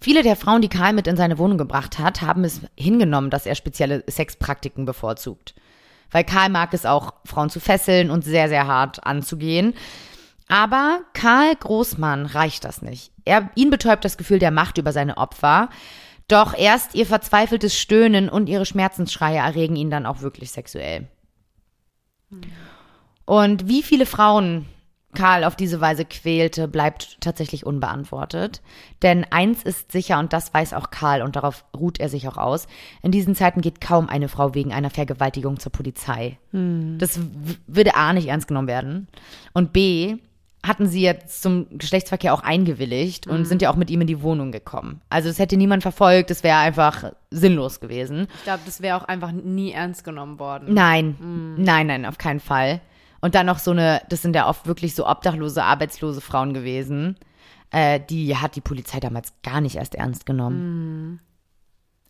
Viele der Frauen, die Karl mit in seine Wohnung gebracht hat, haben es hingenommen, dass er spezielle Sexpraktiken bevorzugt. Weil Karl mag es auch, Frauen zu fesseln und sehr, sehr hart anzugehen. Aber Karl Großmann reicht das nicht. Er, ihn betäubt das Gefühl der Macht über seine Opfer. Doch erst ihr verzweifeltes Stöhnen und ihre Schmerzensschreie erregen ihn dann auch wirklich sexuell. Und wie viele Frauen Karl auf diese Weise quälte, bleibt tatsächlich unbeantwortet. Denn eins ist sicher, und das weiß auch Karl, und darauf ruht er sich auch aus, in diesen Zeiten geht kaum eine Frau wegen einer Vergewaltigung zur Polizei. Das w- würde A nicht ernst genommen werden. Und B hatten sie jetzt zum Geschlechtsverkehr auch eingewilligt und sind ja auch mit ihm in die Wohnung gekommen. Also es hätte niemand verfolgt, es wäre einfach sinnlos gewesen. Ich glaube, das wäre auch einfach nie ernst genommen worden. Nein, nein, nein, auf keinen Fall. Und dann noch so eine, das sind ja oft wirklich so obdachlose, arbeitslose Frauen gewesen. Äh, die hat die Polizei damals gar nicht erst ernst genommen.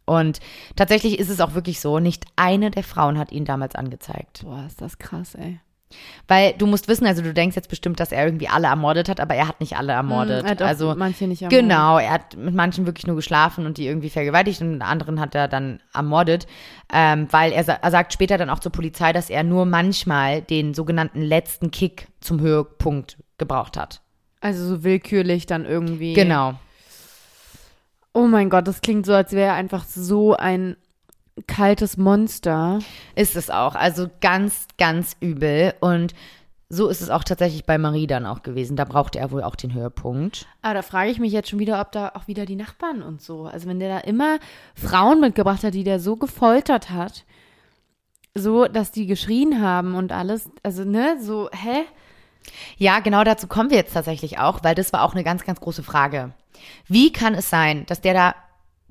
Und tatsächlich ist es auch wirklich so, nicht eine der Frauen hat ihn damals angezeigt. Boah, ist das krass, ey. Weil du musst wissen, also du denkst jetzt bestimmt, dass er irgendwie alle ermordet hat, aber er hat nicht alle ermordet. Hm, er hat also manche nicht ermordet. Genau, er hat mit manchen wirklich nur geschlafen und die irgendwie vergewaltigt und mit anderen hat er dann ermordet, ähm, weil er, er sagt später dann auch zur Polizei, dass er nur manchmal den sogenannten letzten Kick zum Höhepunkt gebraucht hat. Also so willkürlich dann irgendwie. Genau. Oh mein Gott, das klingt so, als wäre er einfach so ein kaltes Monster. Ist es auch. Also ganz, ganz übel. Und so ist es auch tatsächlich bei Marie dann auch gewesen. Da brauchte er wohl auch den Höhepunkt. Aber da frage ich mich jetzt schon wieder, ob da auch wieder die Nachbarn und so. Also wenn der da immer Frauen mitgebracht hat, die der so gefoltert hat, so, dass die geschrien haben und alles. Also, ne, so, hä? Ja, genau dazu kommen wir jetzt tatsächlich auch, weil das war auch eine ganz, ganz große Frage. Wie kann es sein, dass der da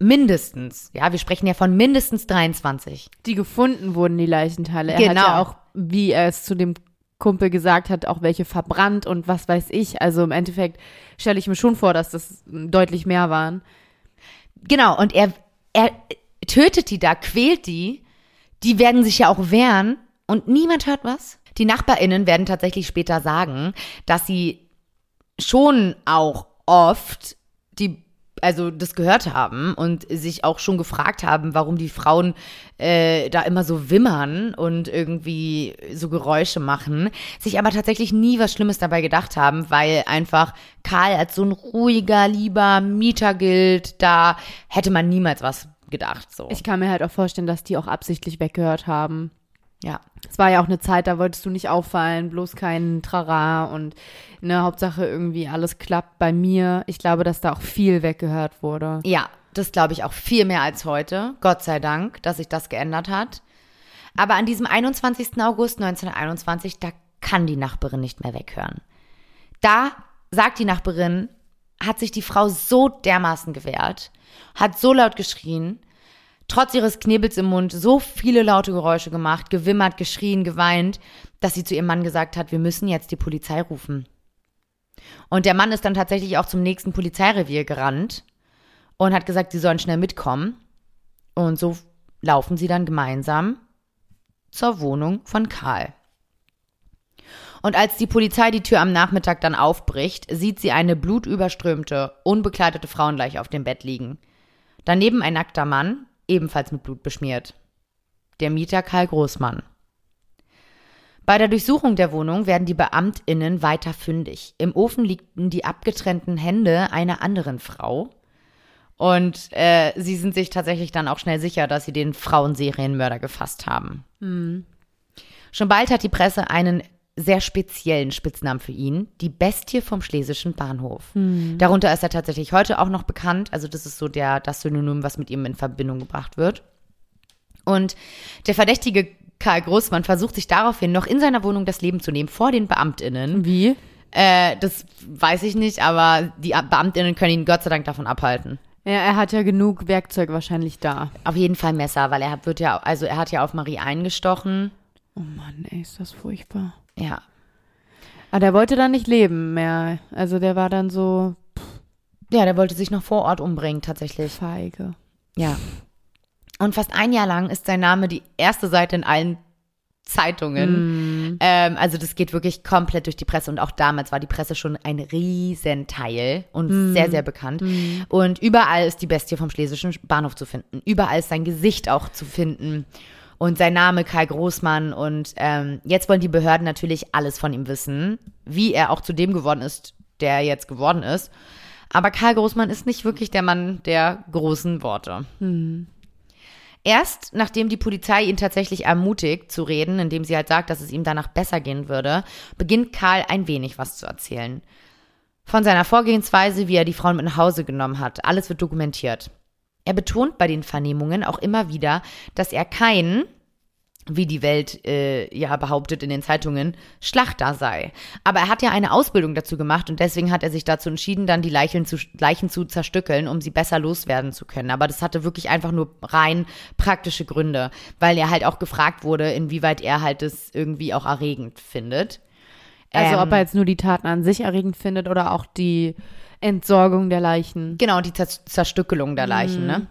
mindestens, ja, wir sprechen ja von mindestens 23. Die gefunden wurden, die Leichenteile. Er hat Genau. ja auch, wie er es zu dem Kumpel gesagt hat, auch welche verbrannt und was weiß ich. Also im Endeffekt stelle ich mir schon vor, dass das deutlich mehr waren. Genau, und er, er tötet die da, quält die. Die werden sich ja auch wehren und niemand hört was. Die NachbarInnen werden tatsächlich später sagen, dass sie schon auch oft die also das gehört haben und sich auch schon gefragt haben, warum die Frauen äh, da immer so wimmern und irgendwie so Geräusche machen, sich aber tatsächlich nie was Schlimmes dabei gedacht haben, weil einfach Karl als so ein ruhiger, lieber Mieter gilt, da hätte man niemals was gedacht. So. Ich kann mir halt auch vorstellen, dass die auch absichtlich weggehört haben. Ja. Es war ja auch eine Zeit, da wolltest du nicht auffallen, bloß kein Trara und ne, Hauptsache irgendwie alles klappt bei mir. Ich glaube, dass da auch viel weggehört wurde. Ja, das glaube ich auch viel mehr als heute. Gott sei Dank, dass sich das geändert hat. Aber an diesem 21. August 1921, da kann die Nachbarin nicht mehr weghören. Da sagt die Nachbarin, hat sich die Frau so dermaßen gewehrt, hat so laut geschrien, trotz ihres Knebels im Mund so viele laute Geräusche gemacht, gewimmert, geschrien, geweint, dass sie zu ihrem Mann gesagt hat, wir müssen jetzt die Polizei rufen. Und der Mann ist dann tatsächlich auch zum nächsten Polizeirevier gerannt und hat gesagt, sie sollen schnell mitkommen. Und so laufen sie dann gemeinsam zur Wohnung von Karl. Und als die Polizei die Tür am Nachmittag dann aufbricht, sieht sie eine blutüberströmte, unbekleidete Frauenleiche auf dem Bett liegen. Daneben ein nackter Mann, ebenfalls mit Blut beschmiert. Der Mieter Karl Großmann. Bei der Durchsuchung der Wohnung werden die BeamtInnen weiter fündig. Im Ofen liegten die abgetrennten Hände einer anderen Frau. Und äh, sie sind sich tatsächlich dann auch schnell sicher, dass sie den Frauenserienmörder gefasst haben. Schon bald hat die Presse einen sehr speziellen Spitznamen für ihn, die Bestie vom Schlesischen Bahnhof. Darunter ist er tatsächlich heute auch noch bekannt. Also das ist so der, das Synonym, was mit ihm in Verbindung gebracht wird. Und der verdächtige Karl Großmann versucht sich daraufhin noch in seiner Wohnung das Leben zu nehmen vor den BeamtInnen. Wie? Äh, das weiß ich nicht, aber die BeamtInnen können ihn Gott sei Dank davon abhalten. Ja, er hat ja genug Werkzeug wahrscheinlich da. Auf jeden Fall Messer, weil er wird ja, also er hat ja auf Marie eingestochen. Oh Mann, ey, ist das furchtbar. Ja. Aber der wollte dann nicht leben mehr. Also der war dann so Ja, der wollte sich noch vor Ort umbringen, tatsächlich. feige. Ja. Und fast ein Jahr lang ist sein Name die erste Seite in allen Zeitungen. Ähm, also das geht wirklich komplett durch die Presse und auch damals war die Presse schon ein Riesenteil und sehr, sehr bekannt. Und überall ist die Bestie vom Schlesischen Bahnhof zu finden. Überall ist sein Gesicht auch zu finden. Und sein Name Kai Großmann. Und ähm, jetzt wollen die Behörden natürlich alles von ihm wissen, wie er auch zu dem geworden ist, der er jetzt geworden ist. Aber Karl Großmann ist nicht wirklich der Mann der großen Worte. Erst nachdem die Polizei ihn tatsächlich ermutigt zu reden, indem sie halt sagt, dass es ihm danach besser gehen würde, beginnt Karl ein wenig was zu erzählen. Von seiner Vorgehensweise, wie er die Frauen mit nach Hause genommen hat. Alles wird dokumentiert. Er betont bei den Vernehmungen auch immer wieder, dass er kein, wie die Welt äh, ja behauptet in den Zeitungen, Schlachter sei. Aber er hat ja eine Ausbildung dazu gemacht und deswegen hat er sich dazu entschieden, dann die Leichen zu, Leichen zu zerstückeln, um sie besser loswerden zu können. Aber das hatte wirklich einfach nur rein praktische Gründe, weil er halt auch gefragt wurde, inwieweit er halt das irgendwie auch erregend findet. Also Ähm, ob er jetzt nur die Taten an sich erregend findet oder auch die Entsorgung der Leichen. Genau, die Zer Zerstückelung der Leichen, ne?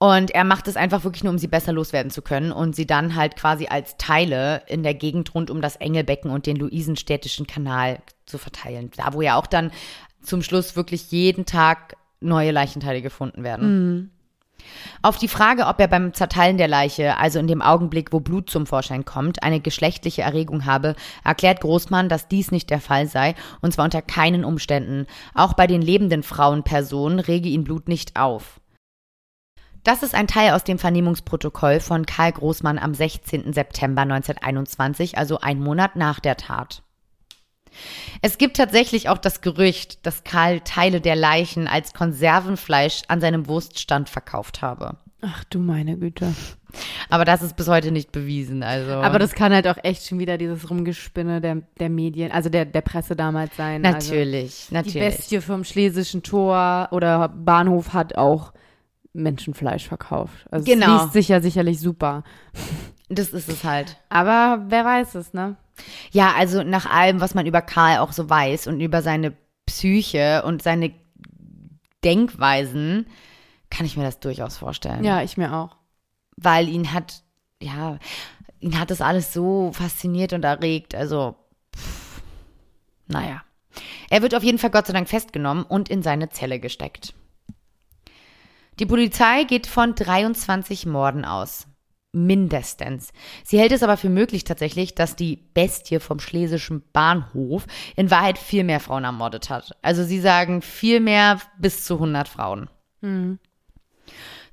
Und er macht es einfach wirklich nur, um sie besser loswerden zu können und sie dann halt quasi als Teile in der Gegend rund um das Engelbecken und den Luisenstädtischen Kanal zu verteilen. Da, wo ja auch dann zum Schluss wirklich jeden Tag neue Leichenteile gefunden werden. Auf die Frage, ob er beim Zerteilen der Leiche, also in dem Augenblick, wo Blut zum Vorschein kommt, eine geschlechtliche Erregung habe, erklärt Großmann, dass dies nicht der Fall sei, und zwar unter keinen Umständen. Auch bei den lebenden Frauenpersonen rege ihn Blut nicht auf. Das ist ein Teil aus dem Vernehmungsprotokoll von Karl Großmann am 16. September 1921, also ein Monat nach der Tat. Es gibt tatsächlich auch das Gerücht, dass Karl Teile der Leichen als Konservenfleisch an seinem Wurststand verkauft habe. Ach du meine Güte. Aber das ist bis heute nicht bewiesen. Also Aber das kann halt auch echt schon wieder dieses Rumgespinne der, der Medien, also der, der Presse damals sein. natürlich, Also, die natürlich. Bestie vom Schlesischen Tor oder Bahnhof hat auch Menschenfleisch verkauft. Also Genau. es liest sich ja sicherlich super. Das ist es halt. Aber wer weiß es, ne? Ja, also nach allem, was man über Karl auch so weiß und über seine Psyche und seine Denkweisen, kann ich mir das durchaus vorstellen. Ja, ich mir auch. Weil ihn hat, ja, ihn hat das alles so fasziniert und erregt. Also, pff, naja. Er wird auf jeden Fall Gott sei Dank festgenommen und in seine Zelle gesteckt. Die Polizei geht von 23 Morden aus. Mindestens. Sie hält es aber für möglich tatsächlich, dass die Bestie vom schlesischen Bahnhof in Wahrheit viel mehr Frauen ermordet hat. Also sie sagen viel mehr bis zu 100 Frauen.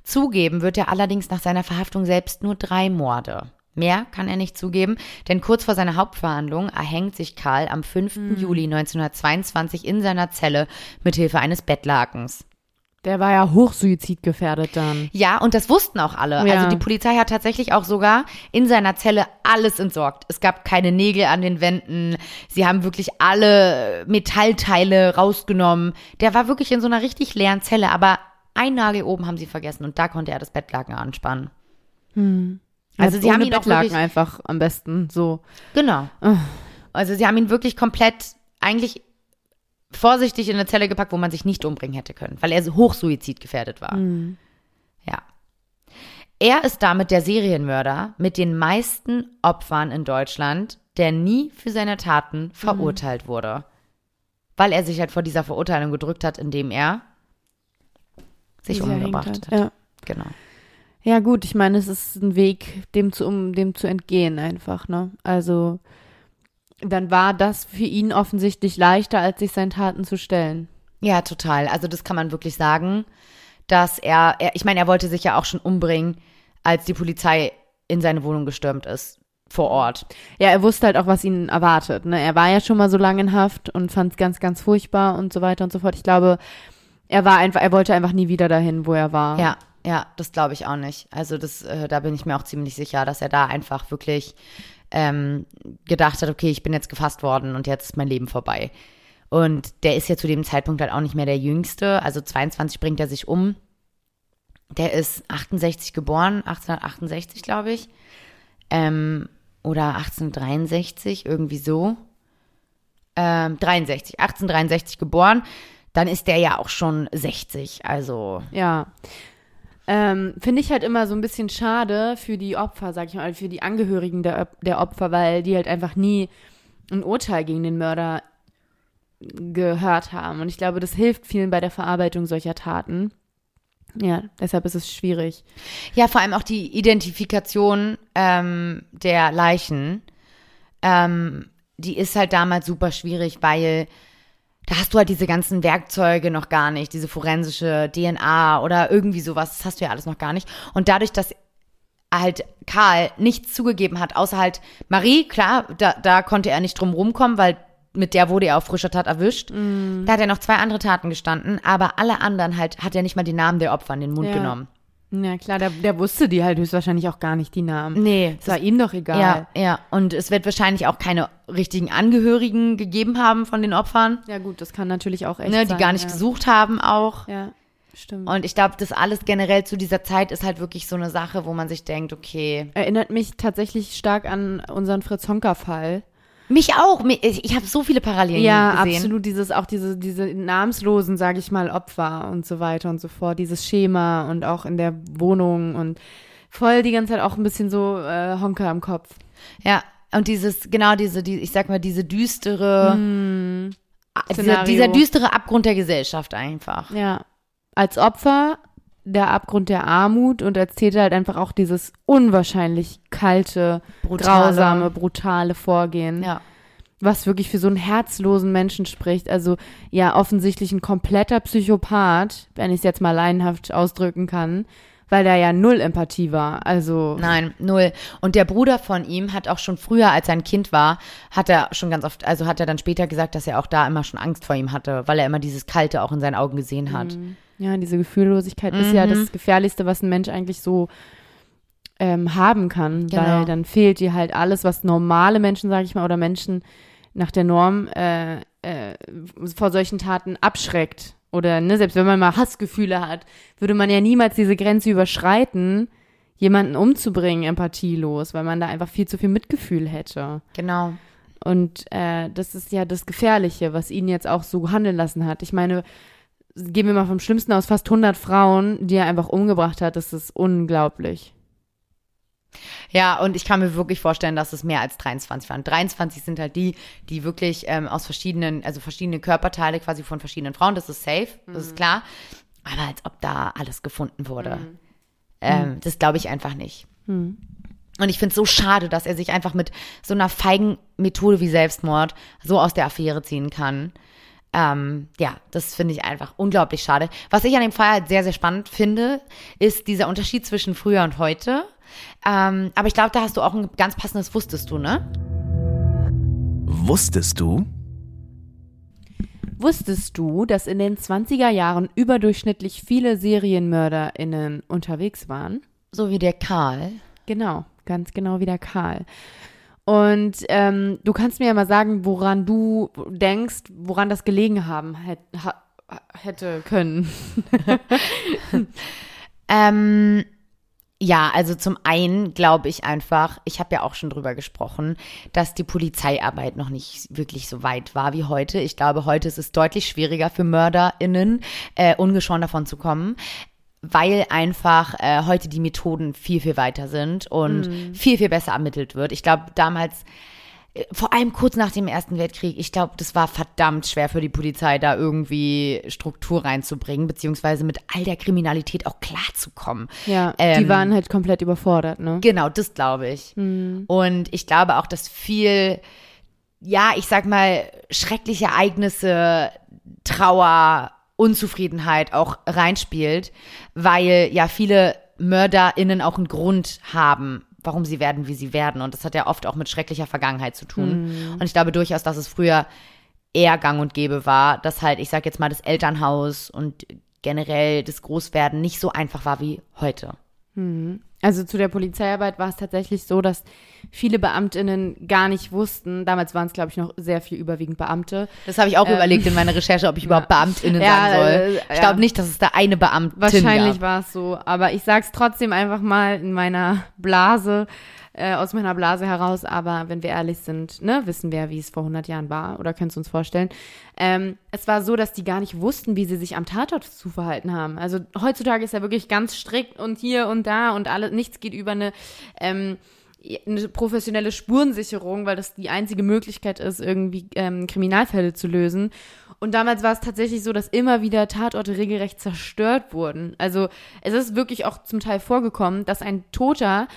Zugeben wird er allerdings nach seiner Verhaftung selbst nur drei Morde. Mehr kann er nicht zugeben, denn kurz vor seiner Hauptverhandlung erhängt sich Karl am 5. Juli 1922 in seiner Zelle mithilfe eines Bettlakens. Der war ja hochsuizidgefährdet dann. Ja, und das wussten auch alle. Ja. Also die Polizei hat tatsächlich auch sogar in seiner Zelle alles entsorgt. Es gab keine Nägel an den Wänden. Sie haben wirklich alle Metallteile rausgenommen. Der war wirklich in so einer richtig leeren Zelle, aber ein Nagel oben haben sie vergessen und da konnte er das Bettlaken anspannen. Also sie Ohne haben ihn Bettlaken wirklich, einfach am besten so. genau. Also sie haben ihn wirklich komplett eigentlich vorsichtig in eine Zelle gepackt, wo man sich nicht umbringen hätte können, weil er so hochsuizidgefährdet war. Ja. Er ist damit der Serienmörder mit den meisten Opfern in Deutschland, der nie für seine Taten verurteilt wurde. Weil er sich halt vor dieser Verurteilung gedrückt hat, indem er sich umgebracht hat. hat. Ja. Genau. Ja, gut, ich meine, es ist ein Weg, dem zu, um dem zu entgehen einfach, ne? Also, dann war das für ihn offensichtlich leichter, als sich seinen Taten zu stellen. Ja, total. Also das kann man wirklich sagen, dass er, er ich meine, er wollte sich ja auch schon umbringen, als die Polizei in seine Wohnung gestürmt ist, vor Ort. Ja, er wusste halt auch, was ihn erwartet, ne? Er war ja schon mal so lange in Haft und fand es ganz, ganz furchtbar und so weiter und so fort. Ich glaube, er war einfach, er wollte einfach nie wieder dahin, wo er war. Ja, ja, das glaube ich auch nicht. Also das, äh, da bin ich mir auch ziemlich sicher, dass er da einfach wirklich ähm, gedacht hat, okay, ich bin jetzt gefasst worden und jetzt ist mein Leben vorbei. Und der ist ja zu dem Zeitpunkt halt auch nicht mehr der Jüngste. Also 22 bringt er sich um. Der ist 68 geboren, 1868 glaube ich. Ähm, oder 1863, irgendwie so. Ähm, 63, 1863 geboren. Dann ist der ja auch schon 60. Also Ja. Ähm, Finde ich halt immer so ein bisschen schade für die Opfer, sag ich mal, für die Angehörigen der, der Opfer, weil die halt einfach nie ein Urteil gegen den Mörder gehört haben. Und ich glaube, das hilft vielen bei der Verarbeitung solcher Taten. Ja, deshalb ist es schwierig. Ja, vor allem auch die Identifikation ähm, der Leichen, ähm, die ist halt damals super schwierig, weil da hast du halt diese ganzen Werkzeuge noch gar nicht, diese forensische DNA oder irgendwie sowas, das hast du ja alles noch gar nicht. Und dadurch, dass halt Karl nichts zugegeben hat, außer halt Marie, klar, da, da konnte er nicht drum rumkommen, weil mit der wurde er auf frischer Tat erwischt. Da hat er noch zwei andere Taten gestanden, aber alle anderen halt hat er nicht mal die Namen der Opfer in den Mund Ja. genommen. Ja, klar, der, der wusste die halt höchstwahrscheinlich auch gar nicht, die Namen. Nee, Es war ihm doch egal. Ja, ja. Und es wird wahrscheinlich auch keine richtigen Angehörigen gegeben haben von den Opfern, Ja, gut, das kann natürlich auch echt ne, die sein. gar nicht ja. gesucht haben auch. Ja, stimmt. Und ich glaube, das alles generell zu dieser Zeit ist halt wirklich so eine Sache, wo man sich denkt, okay. Erinnert mich tatsächlich stark an unseren Fritz-Honka-Fall. Mich auch. Ich, habe so viele Parallelen Ja, gesehen. absolut. Dieses, auch diese, diese namenslosen, sage ich mal, Opfer und so weiter und so fort. Dieses Schema und auch in der Wohnung und voll die ganze Zeit auch ein bisschen so äh, Honka im Kopf. Ja. Und dieses, genau diese, die, ich sag mal, diese düstere, ah, dieser, dieser düstere Abgrund der Gesellschaft einfach. Ja. Als Opfer der Abgrund der Armut und Täter halt einfach auch dieses unwahrscheinlich kalte, Brutale. grausame, brutale Vorgehen. Ja. was wirklich für so einen herzlosen Menschen spricht. Also ja, offensichtlich ein kompletter Psychopath, wenn ich es jetzt mal laienhaft ausdrücken kann, weil der ja null Empathie war. Also Nein, null. Und der Bruder von ihm hat auch schon früher, als er ein Kind war, hat er schon ganz oft, also hat er dann später gesagt, dass er auch da immer schon Angst vor ihm hatte, weil er immer dieses Kalte auch in seinen Augen gesehen hat. Ja, diese Gefühllosigkeit ist ja Mhm. das Gefährlichste, was ein Mensch eigentlich so ähm, haben kann, Genau. weil dann fehlt dir halt alles, was normale Menschen, sage ich mal, oder Menschen nach der Norm äh, äh, vor solchen Taten abschreckt. oder ne, selbst wenn man mal Hassgefühle hat, würde man ja niemals diese Grenze überschreiten, jemanden umzubringen, empathielos, weil man da einfach viel zu viel Mitgefühl hätte. Genau. Und äh, das ist ja das Gefährliche, was ihn jetzt auch so handeln lassen hat. Ich meine, gehen wir mal vom Schlimmsten aus, fast 100 Frauen, die er einfach umgebracht hat, das ist unglaublich. Ja, und ich kann mir wirklich vorstellen, dass es mehr als 23 waren. 23 sind halt die, die wirklich ähm, aus verschiedenen, also verschiedene Körperteile quasi von verschiedenen Frauen, das ist safe, das ist klar. Aber als ob da alles gefunden wurde. Ähm, Das glaube ich einfach nicht. Und ich finde es so schade, dass er sich einfach mit so einer feigen Methode wie Selbstmord so aus der Affäre ziehen kann. Ähm, ja, das finde ich einfach unglaublich schade. Was ich an dem Fall halt sehr, sehr spannend finde, ist dieser Unterschied zwischen früher und heute. Ähm, aber ich glaube, da hast du auch ein ganz passendes Wusstest du, ne? Wusstest du? Wusstest du, dass in den 20er Jahren überdurchschnittlich viele SerienmörderInnen unterwegs waren? So wie der Karl. Genau, ganz genau wie der Karl. Und ähm, du kannst mir ja mal sagen, woran du denkst, woran das gelegen haben ha, hätte können. Ähm, ja, also zum einen glaube ich einfach, ich habe ja auch schon drüber gesprochen, dass die Polizeiarbeit noch nicht wirklich so weit war wie heute. Ich glaube, heute ist es deutlich schwieriger für MörderInnen, äh, ungeschoren davon zu kommen. Weil einfach äh, heute die Methoden viel, viel weiter sind und viel, viel besser ermittelt wird. Ich glaube, damals äh, vor allem kurz nach dem Ersten Weltkrieg, ich glaube, das war verdammt schwer für die Polizei, da irgendwie Struktur reinzubringen, beziehungsweise mit all der Kriminalität auch klarzukommen. Ja, die Ähm, waren halt komplett überfordert, ne? Genau, das glaube ich. Und ich glaube auch, dass viel, ja, ich sag mal, schreckliche Ereignisse, Trauer, Unzufriedenheit auch reinspielt, weil ja viele MörderInnen auch einen Grund haben, warum sie werden, wie sie werden. Und das hat ja oft auch mit schrecklicher Vergangenheit zu tun. Und ich glaube durchaus, dass es früher eher gang und gäbe war, dass halt, ich sag jetzt mal, das Elternhaus und generell das Großwerden nicht so einfach war wie heute. Also zu der Polizeiarbeit war es tatsächlich so, dass viele Beamtinnen gar nicht wussten, damals waren es, glaube ich, noch sehr viel überwiegend Beamte, Das habe ich auch Ähm, überlegt in meiner Recherche, ob ich überhaupt Beamtinnen Ja, sagen soll. äh, Ich ja. glaube nicht, dass es da eine Beamtin Wahrscheinlich war es so, aber ich sag's trotzdem einfach mal in meiner Blase, äh, aus meiner Blase heraus, aber wenn wir ehrlich sind, ne, wissen wir, wie es vor 100 Jahren war oder können es uns vorstellen. Ähm, es war so, dass die gar nicht wussten, wie sie sich am Tatort zu verhalten haben. Also heutzutage ist ja wirklich ganz strikt und hier und da und alles, nichts geht über eine, ähm, eine professionelle Spurensicherung, weil das die einzige Möglichkeit ist, irgendwie ähm, Kriminalfälle zu lösen. Und damals war es tatsächlich so, dass immer wieder Tatorte regelrecht zerstört wurden. Also es ist wirklich auch zum Teil vorgekommen, dass ein Toter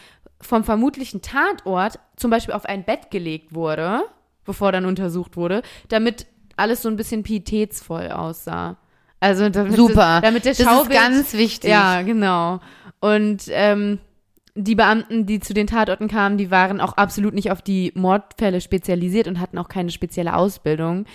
vom vermutlichen Tatort zum Beispiel auf ein Bett gelegt wurde, bevor dann untersucht wurde, damit alles so ein bisschen pietätsvoll aussah. Also damit Super. Das, damit der Das ist Schaubild, ganz wichtig. Ja, genau. Und ähm, die Beamten, die zu den Tatorten kamen, die waren auch absolut nicht auf die Mordfälle spezialisiert und hatten auch keine spezielle Ausbildung.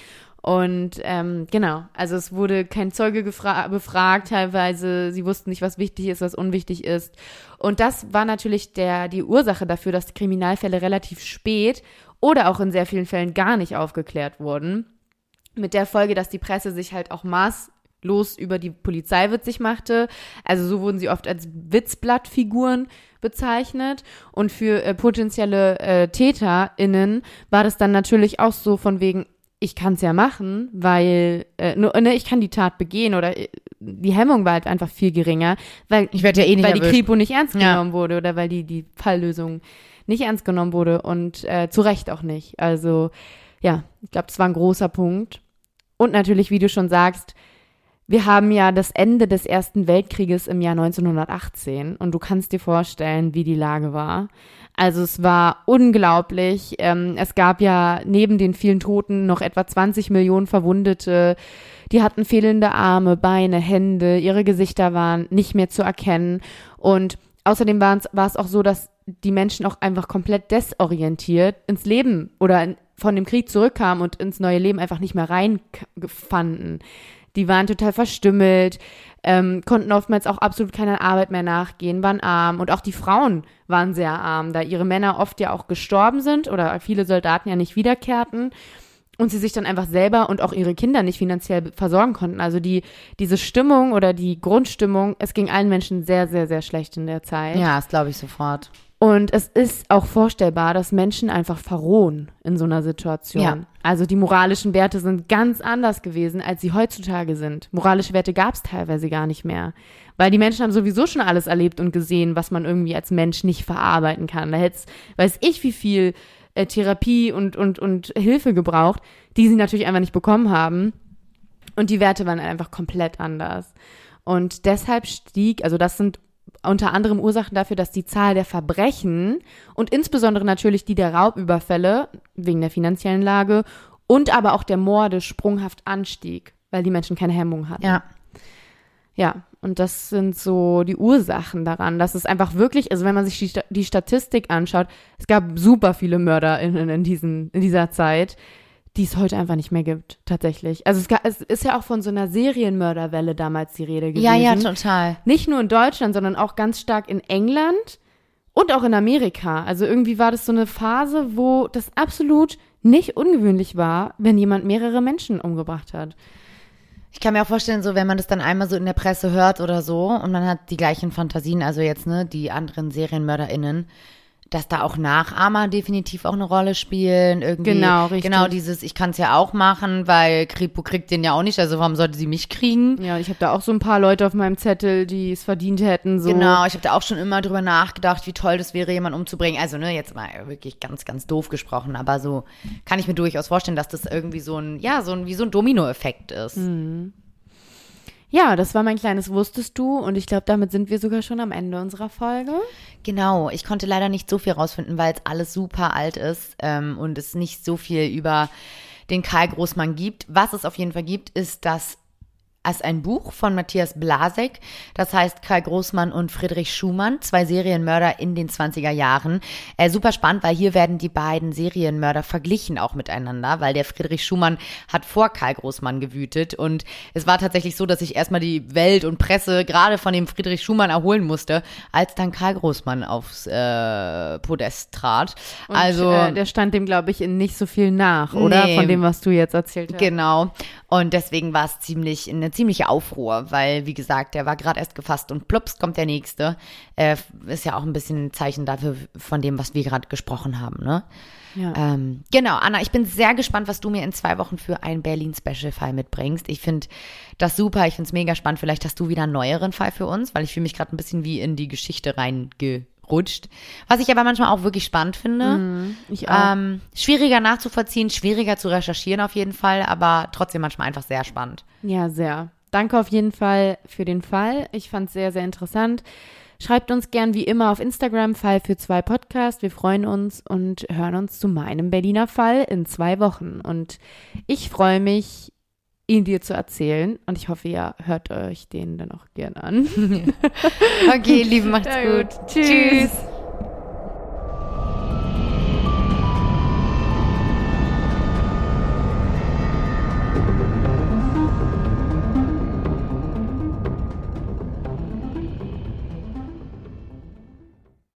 Und ähm, genau, also es wurde kein Zeuge befragt, teilweise, sie wussten nicht, was wichtig ist, was unwichtig ist. Und das war natürlich der, die Ursache dafür, dass Kriminalfälle relativ spät oder auch in sehr vielen Fällen gar nicht aufgeklärt wurden. Mit der Folge, dass die Presse sich halt auch maßlos über die Polizei witzig machte. Also so wurden sie oft als Witzblattfiguren bezeichnet. Und für äh, potenzielle äh, TäterInnen war das dann natürlich auch so von wegen, ich kann es ja machen, weil äh, nur, ne, ich kann die Tat begehen oder äh, die Hemmung war halt einfach viel geringer, weil Ich werd ja eh nicht weil die erwischt. Kripo nicht ernst Ja. genommen wurde oder weil die die Falllösung nicht ernst genommen wurde und äh, zu Recht auch nicht. Also ja, ich glaube, das war ein großer Punkt. Und natürlich, wie du schon sagst, wir haben ja das Ende des Ersten Weltkrieges im Jahr 1918 und du kannst dir vorstellen, wie die Lage war. Also es war unglaublich. Ähm, es gab ja neben den vielen Toten noch etwa 20 Millionen Verwundete. Die hatten fehlende Arme, Beine, Hände, ihre Gesichter waren nicht mehr zu erkennen. Und außerdem war es- auch so, dass die Menschen auch einfach komplett desorientiert ins Leben oder in, von dem Krieg zurückkamen und ins neue Leben einfach nicht mehr reingefanden. Die waren total verstümmelt, ähm, konnten oftmals auch absolut keiner Arbeit mehr nachgehen, waren arm und auch die Frauen waren sehr arm, da ihre Männer oft ja auch gestorben sind oder viele Soldaten ja nicht wiederkehrten. Und sie sich dann einfach selber und auch ihre Kinder nicht finanziell versorgen konnten. Also die, diese Stimmung oder die Grundstimmung, es ging allen Menschen sehr, sehr, sehr schlecht in der Zeit. Ja, das glaube ich sofort. Und es ist auch vorstellbar, dass Menschen einfach verrohen in so einer Situation. Ja. Also die moralischen Werte sind ganz anders gewesen, als sie heutzutage sind. Moralische Werte gab es teilweise gar nicht mehr. Weil die Menschen haben sowieso schon alles erlebt und gesehen, was man irgendwie als Mensch nicht verarbeiten kann. Da hätte weiß ich, wie viel äh, Therapie und, und, und Hilfe gebraucht, die sie natürlich einfach nicht bekommen haben. Und die Werte waren einfach komplett anders. Und deshalb stieg, also das sind unter anderem Ursachen dafür, dass die Zahl der Verbrechen und insbesondere natürlich die der Raubüberfälle wegen der finanziellen Lage und aber auch der Morde sprunghaft anstieg, weil die Menschen keine Hemmung hatten. Ja. Ja, und das sind so die Ursachen daran, dass es einfach wirklich, also wenn man sich die, die Statistik anschaut, es gab super viele MörderInnen in, diesen, in dieser Zeit, die es heute einfach nicht mehr gibt, tatsächlich. Also es, gab, es ist ja auch von so einer Serienmörderwelle damals die Rede gewesen. Ja, ja, total. Nicht nur in Deutschland, sondern auch ganz stark in England und auch in Amerika. Also irgendwie war das so eine Phase, wo das absolut nicht ungewöhnlich war, wenn jemand mehrere Menschen umgebracht hat. Ich kann mir auch vorstellen, so wenn man das dann einmal so in der Presse hört oder so und man hat die gleichen Fantasien, also jetzt ne, die anderen SerienmörderInnen, dass da auch Nachahmer definitiv auch eine Rolle spielen. Irgendwie, Genau, richtig. Genau dieses, ich kann es ja auch machen, weil Kripo kriegt den ja auch nicht, also warum sollte sie mich kriegen? Ja, ich habe da auch so ein paar Leute auf meinem Zettel, die es verdient hätten. So. Genau, ich habe da auch schon immer drüber nachgedacht, wie toll das wäre, jemanden umzubringen. Also, ne, jetzt mal wirklich ganz, ganz doof gesprochen, aber so kann ich mir durchaus vorstellen, dass das irgendwie so ein, ja, so ein, wie so ein Dominoeffekt ist. Ja, das war mein kleines Wusstest du und ich glaube, damit sind wir sogar schon am Ende unserer Folge. Genau, ich konnte leider nicht so viel rausfinden, weil es alles super alt ist ähm, und es nicht so viel über den Karl Großmann gibt. Was es auf jeden Fall gibt, ist das als ein Buch von Matthias Blasek. Das heißt Karl Großmann und Friedrich Schumann, zwei Serienmörder in den 20er Jahren. Äh, super spannend, weil hier werden die beiden Serienmörder verglichen auch miteinander, weil der Friedrich Schumann hat vor Karl Großmann gewütet und es war tatsächlich so, dass sich erstmal die Welt und Presse gerade von dem Friedrich Schumann erholen musste, als dann Karl Großmann aufs äh, Podest trat. Und, also äh, der stand dem, glaube ich, in nicht so viel nach, oder? Nee. Von dem, was du jetzt erzählt hast. Genau. Und deswegen war es ziemlich eine ziemliche Aufruhr, weil, wie gesagt, der war gerade erst gefasst und plups kommt der nächste. Äh, ist ja auch ein bisschen ein Zeichen dafür von dem, was wir gerade gesprochen haben, ne? Ja. Ähm, genau, Anna, ich bin sehr gespannt, was du mir in zwei Wochen für einen Berlin-Special-Fall mitbringst. Ich finde das super, ich finde es mega spannend. Vielleicht hast du wieder einen neueren Fall für uns, weil ich fühle mich gerade ein bisschen wie in die Geschichte reingerutscht. Was ich aber manchmal auch wirklich spannend finde. ich auch. Ähm, schwieriger nachzuvollziehen, schwieriger zu recherchieren auf jeden Fall, aber trotzdem manchmal einfach sehr spannend. Ja, sehr. Danke auf jeden Fall für den Fall. Ich fand es sehr, sehr interessant. Schreibt uns gern wie immer auf Instagram Fall für zwei Podcast. Wir freuen uns und hören uns zu meinem Berliner Fall in zwei Wochen. Und ich freue mich, ihn dir zu erzählen. Und ich hoffe, ihr hört euch den dann auch gern an. Okay, Lieben, macht's gut. Tschüss.